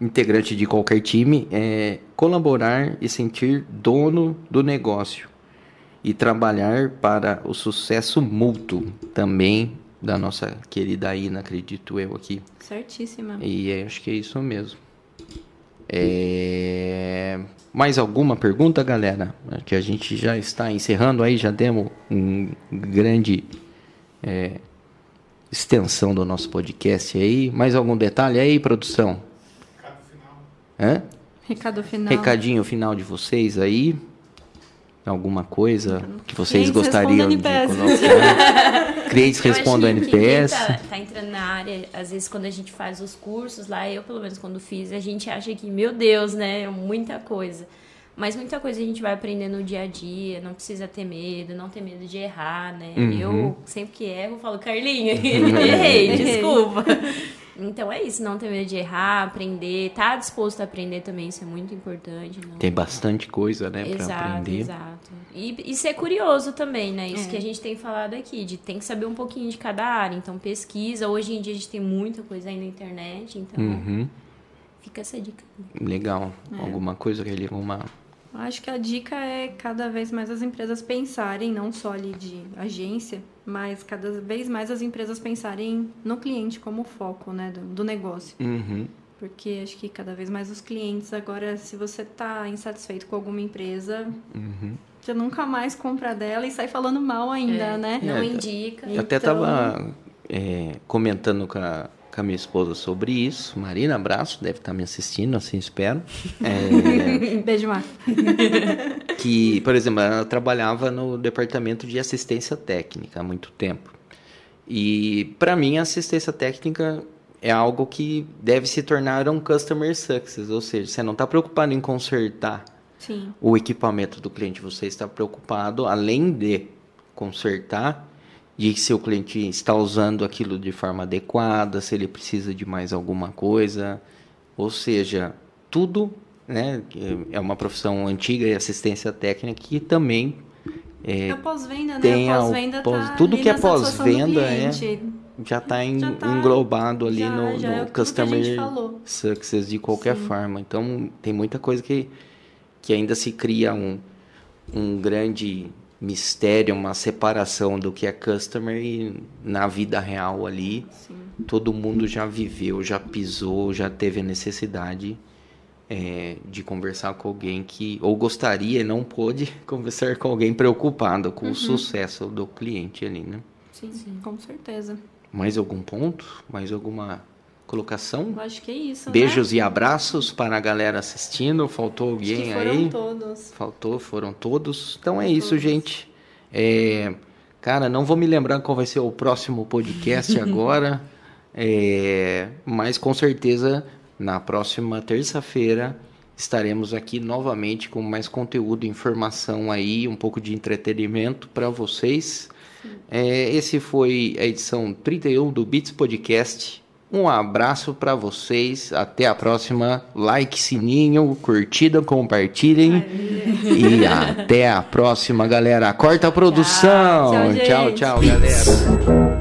integrante de qualquer time é colaborar e sentir dono do negócio e trabalhar para o sucesso mútuo também da nossa querida Ina, acredito eu aqui. Certíssima. E é, acho que é isso mesmo. É, Mais alguma pergunta, galera? Que a gente já está encerrando aí, já demos um grande é, extensão do nosso podcast aí. Mais algum detalhe aí, produção? Hã? Recado final. Recadinho final de vocês aí? Alguma coisa que vocês Clientes gostariam de colocar? (laughs) Clientes respondam quem NPS. Tá, tá entrando na área, às vezes quando a gente faz os cursos lá, eu pelo menos quando fiz, a gente acha que, meu Deus, né, é muita coisa. Mas muita coisa a gente vai aprender no dia a dia, não precisa ter medo, não ter medo de errar, né? Uhum. Eu, sempre que erro, falo, Carlinha, (laughs) (laughs) errei, desculpa. Então é isso, não ter medo de errar, aprender, tá disposto a aprender também, isso é muito importante. Não... Tem bastante coisa, né, para Exato, aprender. exato. E, e ser curioso também, né? Isso É. que a gente tem falado aqui, de tem que saber um pouquinho de cada área. Então, pesquisa. Hoje em dia a gente tem muita coisa aí na internet, então Uhum. fica essa dica. Legal. É. Alguma coisa que ele alguma Acho que a dica é cada vez mais as empresas pensarem, não só ali de agência, mas cada vez mais as empresas pensarem no cliente como foco, né, do, do negócio. Uhum. Porque acho que cada vez mais os clientes agora, se você tá insatisfeito com alguma empresa, Uhum. você nunca mais compra dela e sai falando mal ainda, É, né? Não É, indica. Eu até Então- estava comentando com a, com a minha esposa sobre isso. Marina, abraço, deve estar me assistindo, assim espero. É, (laughs) Beijo, Mar. (laughs) que, por exemplo, ela trabalhava no departamento de assistência técnica há muito tempo. E para mim a assistência técnica é algo que deve se tornar um customer success, ou seja, você não está preocupado em consertar Sim. o equipamento do cliente, você está preocupado além de consertar de se o cliente está usando aquilo de forma adequada, se ele precisa de mais alguma coisa, ou seja, tudo, né, é uma profissão antiga e assistência técnica que também É o pós-venda, né? a- pós-venda pós- tá tudo que é pós-venda é- já está tá- englobado ali já- no, já é no a customer success de qualquer Sim. forma. Então tem muita coisa que, que ainda se cria um, um grande mistério, uma separação do que é customer e na vida real ali Sim. todo mundo já viveu, já pisou, já teve a necessidade é, de conversar com alguém que ou gostaria e não pôde (laughs) conversar com alguém preocupado com o sucesso do cliente ali, né? Sim, com certeza. Mais algum ponto? Mais alguma colocação? Eu acho que é isso, Beijos né? e abraços para a galera assistindo. Faltou alguém foram aí? todos. Faltou, foram todos. Então é isso, Todos. gente. É, cara, não vou me lembrar qual vai ser o próximo podcast (laughs) agora, é, mas com certeza na próxima terça-feira estaremos aqui novamente com mais conteúdo, informação aí, um pouco de entretenimento para vocês. É, esse foi a edição 31 do Beats Podcast. Um abraço para vocês. Até a próxima. Like, sininho, curtida, compartilhem. E até a próxima, galera. Corta a produção. Tchau, tchau, tchau galera.